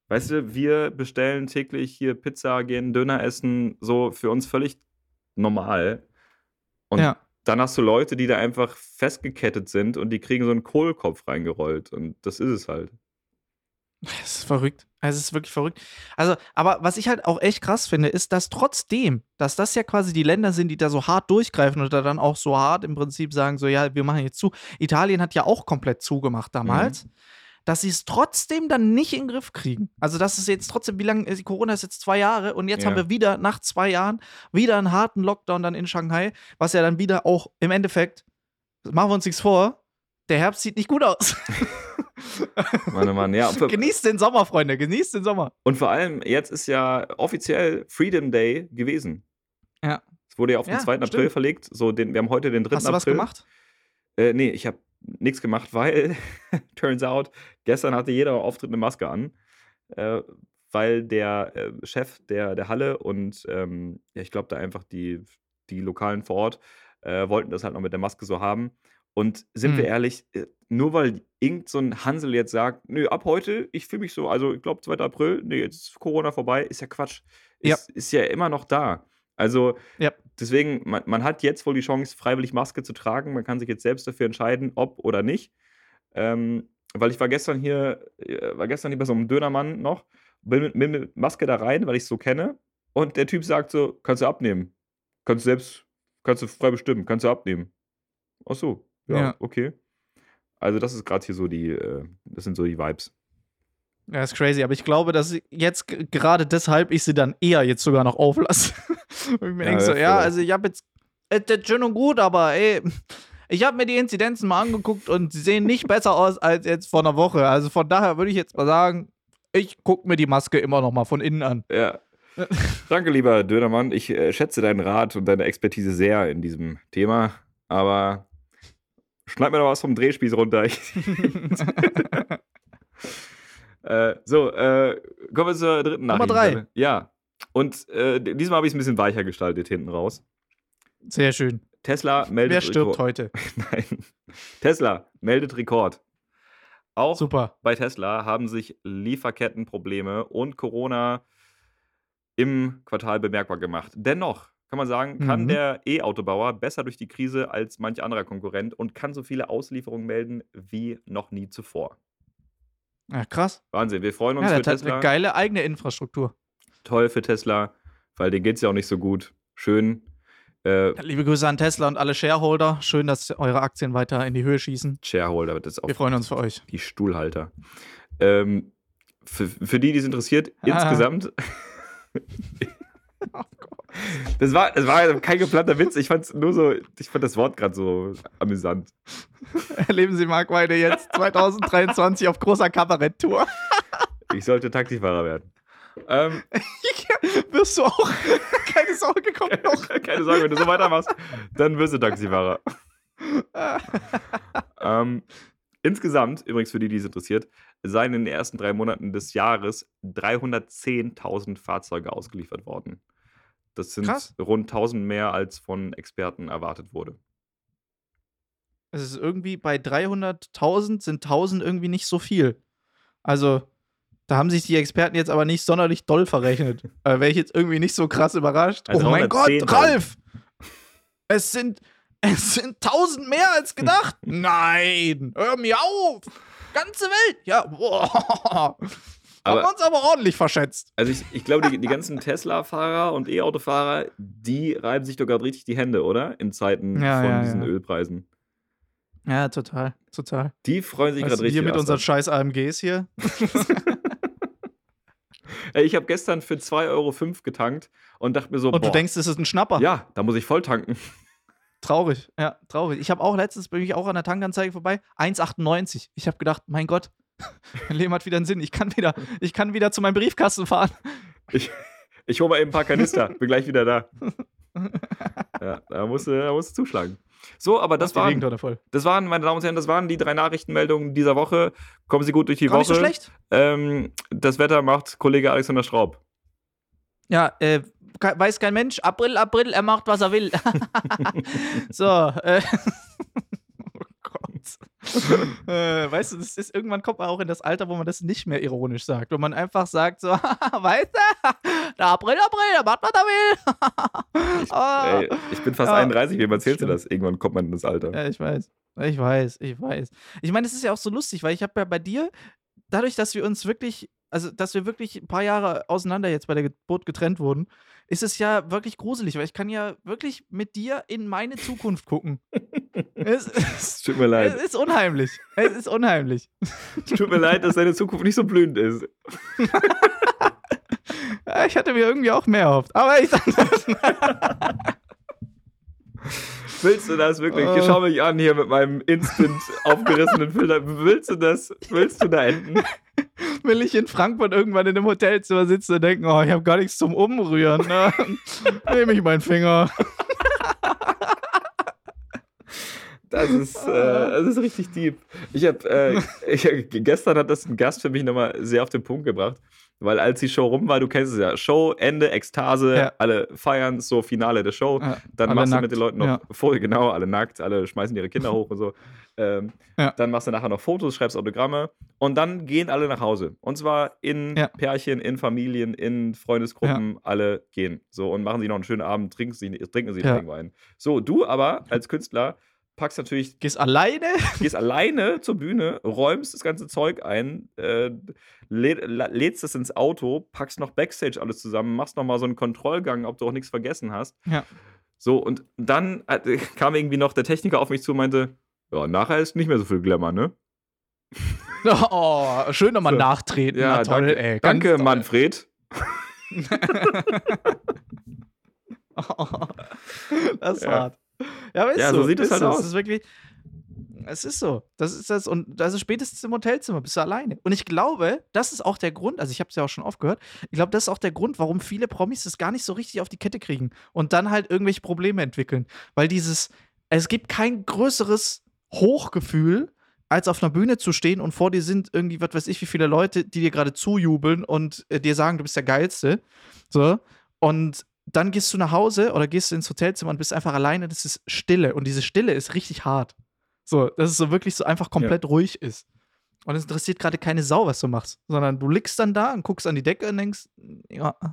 weißt du, wir bestellen täglich hier Pizza, gehen Döner essen, so für uns völlig normal. Und
Ja.
Dann hast du Leute, die da einfach festgekettet sind und die kriegen so einen Kohlkopf reingerollt. Und das ist es halt.
Es ist verrückt. Es ist wirklich verrückt. Also, aber was ich halt auch echt krass finde, ist, dass trotzdem, dass das ja quasi die Länder sind, die da so hart durchgreifen oder dann auch so hart im Prinzip sagen, so, ja, wir machen jetzt zu. Italien hat ja auch komplett zugemacht damals. Dass sie es trotzdem dann nicht in den Griff kriegen. Also, das ist jetzt trotzdem, wie lange, ist Corona ist jetzt zwei Jahre und jetzt
Ja.
haben wir wieder nach zwei Jahren wieder einen harten Lockdown dann in Shanghai, was ja dann wieder auch im Endeffekt, machen wir uns nichts vor, der Herbst sieht nicht gut aus.
Meine Mann, ja.
Genießt den Sommer, Freunde, genießt den Sommer.
und vor allem, jetzt ist ja offiziell Freedom Day gewesen.
Ja.
Es wurde ja auf den
Ja,
2. April
stimmt.
verlegt. So, den, wir haben heute den 3.
Hast du was
April.
gemacht?
Äh, nee, ich habe nichts gemacht, weil, turns out, gestern hatte jeder Auftritt eine Maske an, äh, weil der äh, Chef der, der Halle und ähm, ja, ich glaube, da einfach die, die Lokalen vor Ort äh, wollten das halt noch mit der Maske so haben. Und sind wir
Hm.
ehrlich, äh, nur weil irgend so ein Hansel jetzt sagt, nö, ab heute, ich fühle mich so, also ich glaube 2. April, nee, jetzt ist Corona vorbei, ist ja Quatsch.
Ja.
Ist, ist ja immer noch da. Also
Ja.
deswegen, man, man hat jetzt wohl die Chance, freiwillig Maske zu tragen. Man kann sich jetzt selbst dafür entscheiden, ob oder nicht. Ähm, weil ich war gestern hier, äh, war gestern hier bei so einem Dönermann noch, bin mit, bin mit Maske da rein, weil ich es so kenne. Und der Typ sagt so, kannst du abnehmen. Kannst du selbst, kannst du frei bestimmen, kannst du abnehmen. Ach so, ja,
Ja.
okay. Also das ist gerade hier so die, äh, das sind so die Vibes.
Ja, ist crazy, aber ich glaube, dass jetzt gerade deshalb ich sie dann eher jetzt sogar noch auflasse. Und ich mir
Ja,
denke so,
ja,
ja, also ich habe jetzt, es ist schön und gut, aber ey, ich habe mir die Inzidenzen mal angeguckt und sie sehen nicht besser aus als jetzt vor einer Woche. Also von daher würde ich jetzt mal sagen, ich gucke mir die Maske immer noch mal von innen an.
Ja. Danke, lieber Dönermann. Ich äh, schätze deinen Rat und deine Expertise sehr in diesem Thema, aber schneid mir doch was vom Drehspieß runter. Äh, so, äh, kommen wir zur dritten
Nummer
Nachricht.
drei.
Ja. Und äh, diesmal habe ich es ein bisschen weicher gestaltet hinten raus.
Sehr schön.
Tesla meldet
Wer stirbt
Rekord.
heute?
Nein. Tesla meldet Rekord. Auch
Super.
bei Tesla haben sich Lieferkettenprobleme und Corona im Quartal bemerkbar gemacht. Dennoch kann man sagen, kann
Mhm.
der E-Autobauer besser durch die Krise als manch anderer Konkurrent und kann so viele Auslieferungen melden wie noch nie zuvor.
Ja, krass.
Wahnsinn, wir freuen uns
Ja,
für
der hat
Tesla.
eine geile eigene Infrastruktur.
Toll für Tesla, weil denen geht es ja auch nicht so gut. Schön. Äh,
Liebe Grüße an Tesla und alle Shareholder. Schön, dass eure Aktien weiter in die Höhe schießen.
Shareholder, das ist auch
Wir freuen uns für euch.
die Stuhlhalter. Ähm, für, für die, die es interessiert,
Ah.
insgesamt.
Oh.
Das war, das war kein geplanter Witz. Ich fand nur so, ich fand das Wort gerade so amüsant.
Erleben Sie Mark Weide jetzt 2023 auf großer Kabaretttour.
Ich sollte Taxifahrer werden. Ähm,
Wirst du auch. Keine Sorge, kommt noch.
keine Sorge, wenn du so weitermachst, dann wirst du Taxifahrer. ähm, insgesamt, übrigens für die, die es interessiert, seien in den ersten drei Monaten des Jahres 310.000 Fahrzeuge ausgeliefert worden. Das sind
Krass.
rund 1000 mehr, als von Experten erwartet wurde.
Es ist irgendwie bei 300.000 sind 1000 irgendwie nicht so viel. Also, da haben sich die Experten jetzt aber nicht sonderlich doll verrechnet. äh, Wäre ich jetzt irgendwie nicht so krass überrascht.
Also
oh mein Gott,
310.000.
Ralf! Es sind, es sind 1000 mehr als gedacht. Nein, hör mir auf! Ganze Welt! Ja, boah. Haben
Aber-
wir uns aber ordentlich verschätzt.
Also ich, ich glaube, die, die ganzen Tesla-Fahrer und E-Auto-Fahrer, die reiben sich doch gerade richtig die Hände, oder? In Zeiten
Ja,
von
ja,
diesen
ja.
Ölpreisen.
Ja, total, total.
Die freuen sich gerade richtig.
hier mit unseren scheiß AMGs hier.
Ich habe gestern für 2,05 Euro getankt und dachte mir so,
Und
boah,
du denkst, es ist ein Schnapper.
ja, da muss ich voll tanken.
Traurig, ja, traurig. Ich habe auch letztens, bin ich auch an der Tankanzeige vorbei, 1,98. Ich habe gedacht, mein Gott, mein Leben hat wieder einen Sinn. Ich kann wieder, ich kann wieder zu meinem Briefkasten fahren.
Ich, ich hole mal eben ein paar Kanister, bin gleich wieder da. Ja, da musst du, da musst du zuschlagen. So, aber das
Die
waren, das waren, meine Damen und Herren, das waren die drei Nachrichtenmeldungen dieser Woche. Kommen Sie gut durch die
Gar
Woche.
nicht so schlecht.
Ähm, das Wetter macht Kollege Alexander Straub.
Ja, äh, weiß kein Mensch. April, April, er macht, was er will. so, äh. äh, weißt du, das ist, irgendwann kommt man auch in das Alter, wo man das nicht mehr ironisch sagt. Wo man einfach sagt so, weißt du, der April, April, er macht, was er will. Ah.
Ey, ich bin fast
Ja.
31, wem erzählst du das? Irgendwann kommt man in das Alter.
Ja, ich weiß. Ich weiß, ich weiß. Ich meine, es ist ja auch so lustig, weil ich habe ja bei dir, dadurch, dass wir uns wirklich, also dass wir wirklich ein paar Jahre auseinander jetzt bei der Geburt getrennt wurden, ist es ja wirklich gruselig, weil ich kann ja wirklich mit dir in meine Zukunft gucken. Es, es,
tut mir leid.
es ist unheimlich. Es ist unheimlich.
Es tut mir leid, dass deine Zukunft nicht so blühend ist.
Ja, Ich hatte mir irgendwie auch mehr erhofft. Aber ich sag das.
Willst du das wirklich?
Äh.
Schau mich an hier mit meinem instant aufgerissenen Filter. Willst du das? Willst du da enden?
will ich in Frankfurt irgendwann in einem Hotelzimmer sitzen und denken, oh, ich habe gar nichts zum Umrühren. Ne? Nehme ich meinen Finger.
Das ist, äh, das ist richtig deep. Ich habe, äh, ich, gestern hat das ein Gast für mich nochmal sehr auf den Punkt gebracht, weil als die Show rum war, du kennst es ja, Show, Ende, Ekstase,
Ja.
alle feiern, so Finale der Show.
Ja,
Dann
alle
machst du
nackt,
mit den Leuten noch,
ja.
voll, genau, alle nackt, alle schmeißen ihre Kinder hoch und so. Ähm. Dann machst du nachher noch Fotos, schreibst Autogramme und dann gehen alle nach Hause. Und zwar in. Pärchen, in Familien, in Freundesgruppen, alle gehen. So und machen sich noch einen schönen Abend, trinken sie, trinken sie
ja.
Wein. So, du aber als Künstler packst natürlich
Gehst alleine?
gehst alleine zur Bühne, räumst das ganze Zeug ein, äh, lä la- lädst es ins Auto, packst noch Backstage alles zusammen, machst noch mal so einen Kontrollgang, ob du auch nichts vergessen hast.
Ja.
So, und dann äh, kam irgendwie noch der Techniker auf mich zu und meinte, ja, nachher ist nicht mehr so viel Glamour, ne?
Oh, schön nochmal
So.
nachtreten.
Ja,
Na toll,
danke,
ey.
Danke
toll.
Manfred.
das ist
Ja.
hart. Ja, aber ist
Ja,
so,
so sieht es halt
so.
aus.
Es ist wirklich. Es ist so. Das ist das. Und also spätestens im Hotelzimmer bist du alleine. Und ich glaube, das ist auch der Grund, also ich habe es ja auch schon oft gehört, ich glaube, das ist auch der Grund, warum viele Promis das gar nicht so richtig auf die Kette kriegen und dann halt irgendwelche Probleme entwickeln. Weil dieses, es gibt kein größeres Hochgefühl, als auf einer Bühne zu stehen und vor dir sind irgendwie, was weiß ich, wie viele Leute, die dir gerade zujubeln und äh, dir sagen, du bist der Geilste. So. Und dann gehst du nach Hause oder gehst du ins Hotelzimmer und bist einfach alleine. Das ist Stille. Und diese Stille ist richtig hart. So, dass es so wirklich so einfach komplett ruhig ist. Und es interessiert gerade keine Sau, was du machst. Sondern du liegst dann da und guckst an die Decke und denkst, ja,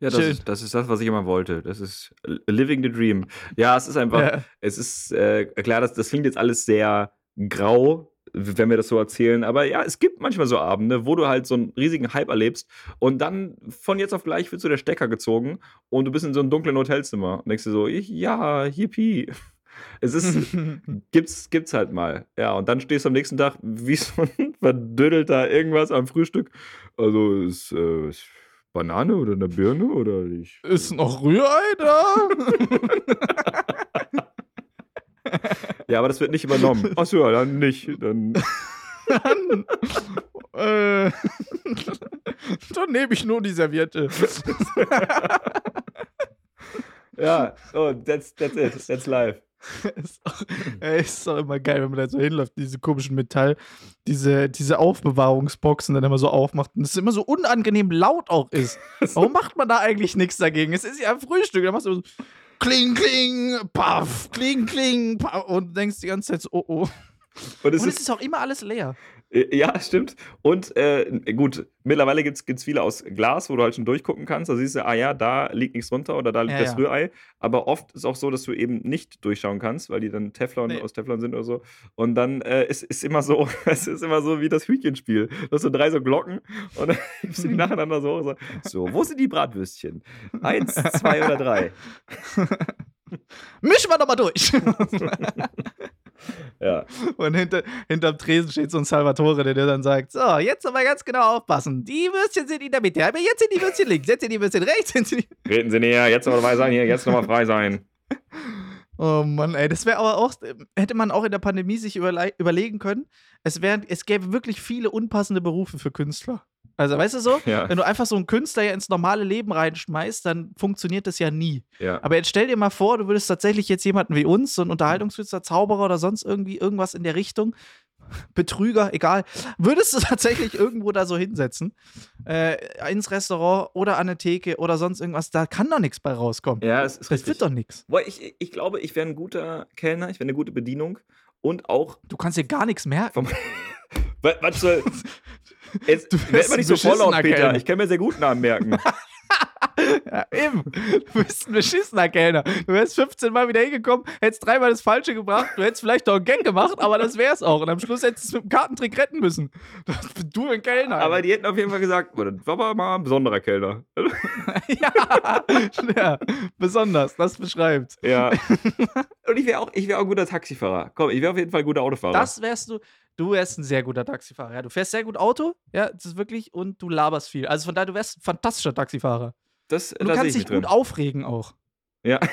Ja, das ist, das ist das, was ich immer wollte. Das ist living the dream. Ja, es ist einfach,
Ja.
es ist äh, klar, das, das klingt jetzt alles sehr grau, wenn wir das so erzählen. Aber ja, es gibt manchmal so Abende, wo du halt so einen riesigen Hype erlebst und dann von jetzt auf gleich wird so der Stecker gezogen und du bist in so einem dunklen Hotelzimmer und denkst dir so, ich, ja, hippie. Es ist, gibt's, gibt's halt mal. Ja, und dann stehst du am nächsten Tag wie so ein verdödelter irgendwas am Frühstück. Also ist, äh, ist Banane oder eine Birne oder ich.
ist noch Rührei da?
Ja, aber das wird nicht übernommen. Achso, ja, dann nicht. Dann,
dann, äh, dann nehme ich nur die Serviette.
ja, oh, that's, that's it. That's life.
ist, auch, ey, ist auch immer geil, wenn man da so hinläuft, diese komischen Metall, diese, diese Aufbewahrungsboxen dann immer so aufmacht und es immer so unangenehm laut auch ist. Warum macht man da eigentlich nichts dagegen? Es ist ja ein Frühstück, da machst du so kling, kling, paff, kling, kling, paff, und denkst die ganze Zeit so, oh, oh.
Und es
Und es
ist,
ist auch immer alles leer.
Äh, ja, stimmt. Und äh, gut, mittlerweile gibt es viele aus Glas, wo du halt schon durchgucken kannst. Da siehst du, ah ja, da liegt nichts runter oder da liegt
Ja,
das
ja.
Rührei. Aber oft ist auch so, dass du eben nicht durchschauen kannst, weil die dann Teflon
Nee.
aus Teflon sind oder so. Und dann äh, ist, ist immer so, es ist immer so wie das Hütchenspiel. Du hast so drei so Glocken und dann gibst du die nacheinander so. So, so wo sind die Bratwürstchen? Eins, zwei oder drei?
Mischen wir doch mal durch.
Ja.
Und hinter, hinterm Tresen steht so ein Salvatore, der dir dann sagt: So, jetzt aber ganz genau aufpassen. Die Würstchen sind in der Mitte, aber jetzt sind die Würstchen links, jetzt sind die Würstchen rechts. Sind die
Treten Sie näher, jetzt nochmal dabei sein, hier, jetzt nochmal frei sein.
oh Mann, ey, das wäre aber auch, hätte man auch in der Pandemie sich überle überlegen können. Es, wär, es gäbe wirklich viele unpassende Berufe für Künstler. Also, weißt du so?
Ja.
Wenn du einfach so einen Künstler ja ins normale Leben reinschmeißt, dann funktioniert das ja nie.
Ja.
Aber jetzt stell dir mal vor, du würdest tatsächlich jetzt jemanden wie uns, so einen Unterhaltungskünstler, Zauberer oder sonst irgendwie irgendwas in der Richtung, Betrüger, egal, würdest du tatsächlich irgendwo da so hinsetzen, äh, ins Restaurant oder an eine Theke oder sonst irgendwas, da kann doch nichts bei rauskommen.
ja, es ist
das
richtig.
wird doch nichts.
Ich, ich glaube, ich wäre ein guter Kellner, ich wäre eine gute Bedienung und auch
Du kannst dir gar nichts merken.
was soll. Jetzt,
Du wärst
mal nicht
ein
so vorlaut, Peter. Ich kann mir sehr gut Namen merken.
Ja, eben. Du bist ein beschissener Kellner. Du wärst 15 Mal wieder hingekommen, hättest dreimal das Falsche gebracht, du hättest vielleicht noch einen Gag gemacht, aber das wär's auch. Und am Schluss hättest du es mit dem Kartentrick retten müssen. Du ein Kellner.
Aber die hätten auf jeden Fall gesagt, das war aber mal ein besonderer Kellner.
ja, ja, besonders, das beschreibt.
ja. Und ich wäre auch, ich wär auch ein guter Taxifahrer. Komm, ich wäre auf jeden Fall ein guter Autofahrer.
Das wärst du. Du wärst ein sehr guter Taxifahrer. Ja, du fährst sehr gut Auto, ja, das ist wirklich, und du laberst viel. Also von daher, du wärst ein fantastischer Taxifahrer.
das,
Und du kannst
ich
dich gut
drin.
aufregen auch.
Ja.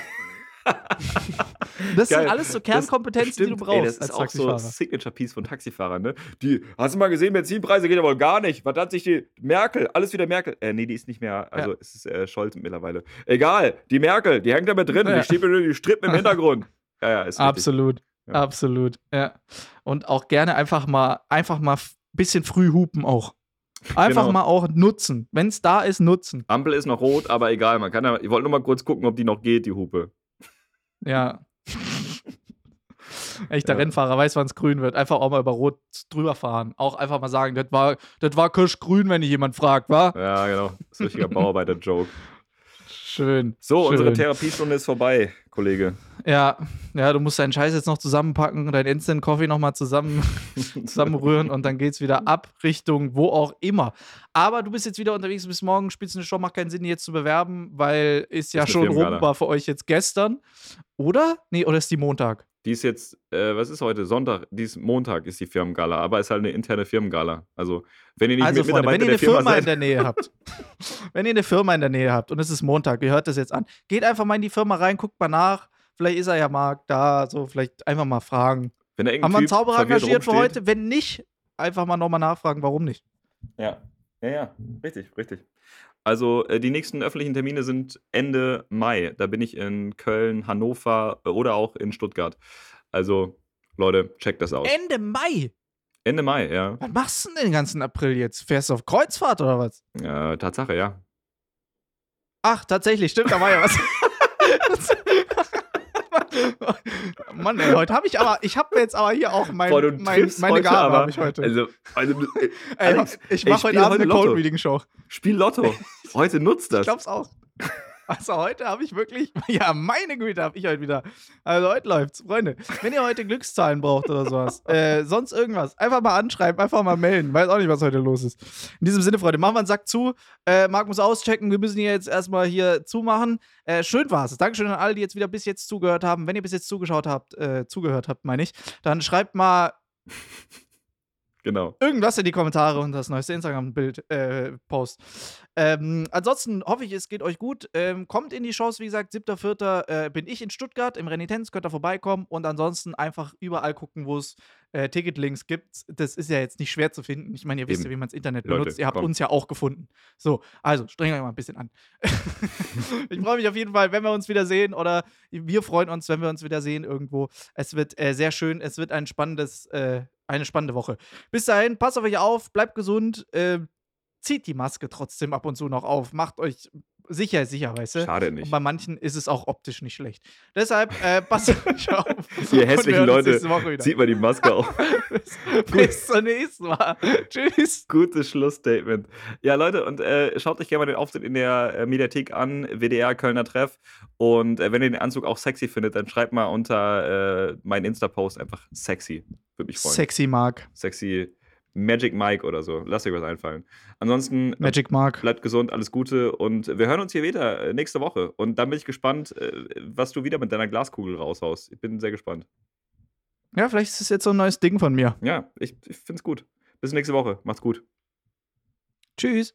Das
Geil.
sind alles so Kernkompetenzen, die du brauchst
Ey, das ist auch so Signature-Piece von Taxifahrern, ne? Die, hast du mal gesehen, Benzinpreise geht aber gar nicht. Was hat sich die Merkel, alles wieder Merkel. Äh, nee, die ist nicht mehr, also
Ja.
es ist äh, Scholz mittlerweile. Egal, die Merkel, die hängt da mit drin.
Ja.
Die steht nur die Strippen im Hintergrund. Ja, ja, ist.
Absolut.
Ja.
Absolut. Ja. Und auch gerne einfach mal, einfach mal ein bisschen früh hupen auch. Einfach
Genau.
mal auch nutzen. Wenn es da ist, nutzen.
Ampel ist noch rot, aber egal. Man kann ja, ich wollte nur mal kurz gucken, ob die noch geht, die Hupe.
Ja. Echter
Ja.
Rennfahrer weiß, wann es grün wird. Einfach auch mal über Rot drüber fahren. Auch einfach mal sagen, das war, das war kirschgrün, wenn dich jemand fragt, wa?
Ja, genau. Das ist ein richtiger Bauarbeiter-Joke.
Schön.
So,
schön.
unsere Therapiestunde ist vorbei, Kollege.
Ja, ja, du musst deinen Scheiß jetzt noch zusammenpacken, deinen Instant Coffee nochmal zusammen, zusammenrühren und dann geht's wieder ab Richtung wo auch immer. Aber du bist jetzt wieder unterwegs bis morgen, spielst eine Show, macht keinen Sinn, die jetzt zu bewerben, weil ist ja
Ist
schon rum, war für euch jetzt gestern. Oder? Nee, oder ist die Montag?
Die ist jetzt, äh, was ist heute? Sonntag, die ist Montag ist die Firmengala, aber ist halt eine interne Firmengala. Also, wenn ihr nicht
Also,
mit
Freunde, wenn
Mitarbeiter
ihr
der
eine
Firma
Firma in
seid,
der Nähe habt, wenn ihr eine Firma in der Nähe habt und es ist Montag, ihr hört das jetzt an, geht einfach mal in die Firma rein, guckt mal nach. Vielleicht ist er ja Marc da, so vielleicht einfach mal fragen.
wenn da
Haben wir einen Zauberer engagiert für heute? Wenn nicht, einfach mal nochmal nachfragen, warum nicht.
Ja, ja, ja, richtig, richtig. Also äh, die nächsten öffentlichen Termine sind Ende Mai. Da bin ich in Köln, Hannover äh, oder auch in Stuttgart. Also Leute, checkt das aus.
Ende Mai.
Ende Mai, ja.
Was machst du denn den ganzen April jetzt? Fährst du auf Kreuzfahrt oder was?
ja. Tatsache, ja.
Ach, tatsächlich, stimmt, da war ja was. Mann, ey, heute habe ich aber, ich habe jetzt aber hier auch mein,
Boah,
mein, meine Gabe habe ich heute.
Also, also äh,
ey,
Alex,
ich mache heute Abend eine
Lotto.
Cold Reading Show.
Spiel Lotto. Heute nutzt
Ich
das.
glaub's auch. Also heute habe ich wirklich, ja, meine Güte, habe ich heute wieder. Also heute läuft's, Freunde. Wenn ihr heute Glückszahlen braucht oder sowas, äh, sonst irgendwas, einfach mal anschreiben, einfach mal melden. Weiß auch nicht, was heute los ist. In diesem Sinne, Freunde, machen wir einen Sack zu. Äh, Marc muss auschecken. Wir müssen hier jetzt erstmal hier zumachen. Äh, schön war's. Dankeschön an alle, die jetzt wieder bis jetzt zugehört haben. Wenn ihr bis jetzt zugeschaut habt, äh, zugehört habt, meine ich, dann schreibt mal
Genau.
irgendwas in die Kommentare und das neueste Instagram-Bild äh, post. Ähm, ansonsten hoffe ich, es geht euch gut. Ähm, kommt in die Shows, wie gesagt, 7.4. Äh, bin ich in Stuttgart im Renitenz, könnt ihr vorbeikommen und ansonsten einfach überall gucken, wo es äh, Ticketlinks gibt. Das ist ja jetzt nicht schwer zu finden. Ich meine, ihr wisst
Eben.
ja, wie man das Internet
Leute,
benutzt. Ihr habt
komm.
uns ja auch gefunden. So, also strengt euch mal ein bisschen an. ich freue mich auf jeden Fall, wenn wir uns wieder sehen oder wir freuen uns, wenn wir uns wieder sehen irgendwo. Es wird äh, sehr schön. Es wird ein spannendes, äh, eine spannende Woche. Bis dahin, passt auf euch auf, bleibt gesund, äh, zieht die Maske trotzdem ab und zu noch auf, macht euch sicher, sicher, weißt du?
Schade
Und
nicht.
bei manchen ist es auch optisch nicht schlecht. Deshalb, äh, passt auf. Und
Ihr hässlichen Leute, zieht mal die Maske auf.
bis, bis zum nächsten Mal. Tschüss.
Gutes Schlussstatement. Ja, Leute, und äh, schaut euch gerne mal den Auftritt in der äh, Mediathek an, WDR Kölner Treff. Und äh, wenn ihr den Anzug auch sexy findet, dann schreibt mal unter äh, meinen Insta-Post einfach sexy. Würde mich freuen.
Sexy Mark.
sexy Magic Mike oder so. Lasst euch was einfallen. Ansonsten
Magic Mark.
bleibt gesund, alles Gute und wir hören uns hier wieder äh, nächste Woche. Und dann bin ich gespannt, äh, was du wieder mit deiner Glaskugel raushaust. Ich bin sehr gespannt.
Ja, vielleicht ist es jetzt so ein neues Ding von mir.
Ja, ich, ich finde es gut. Bis nächste Woche. Macht's gut.
Tschüss.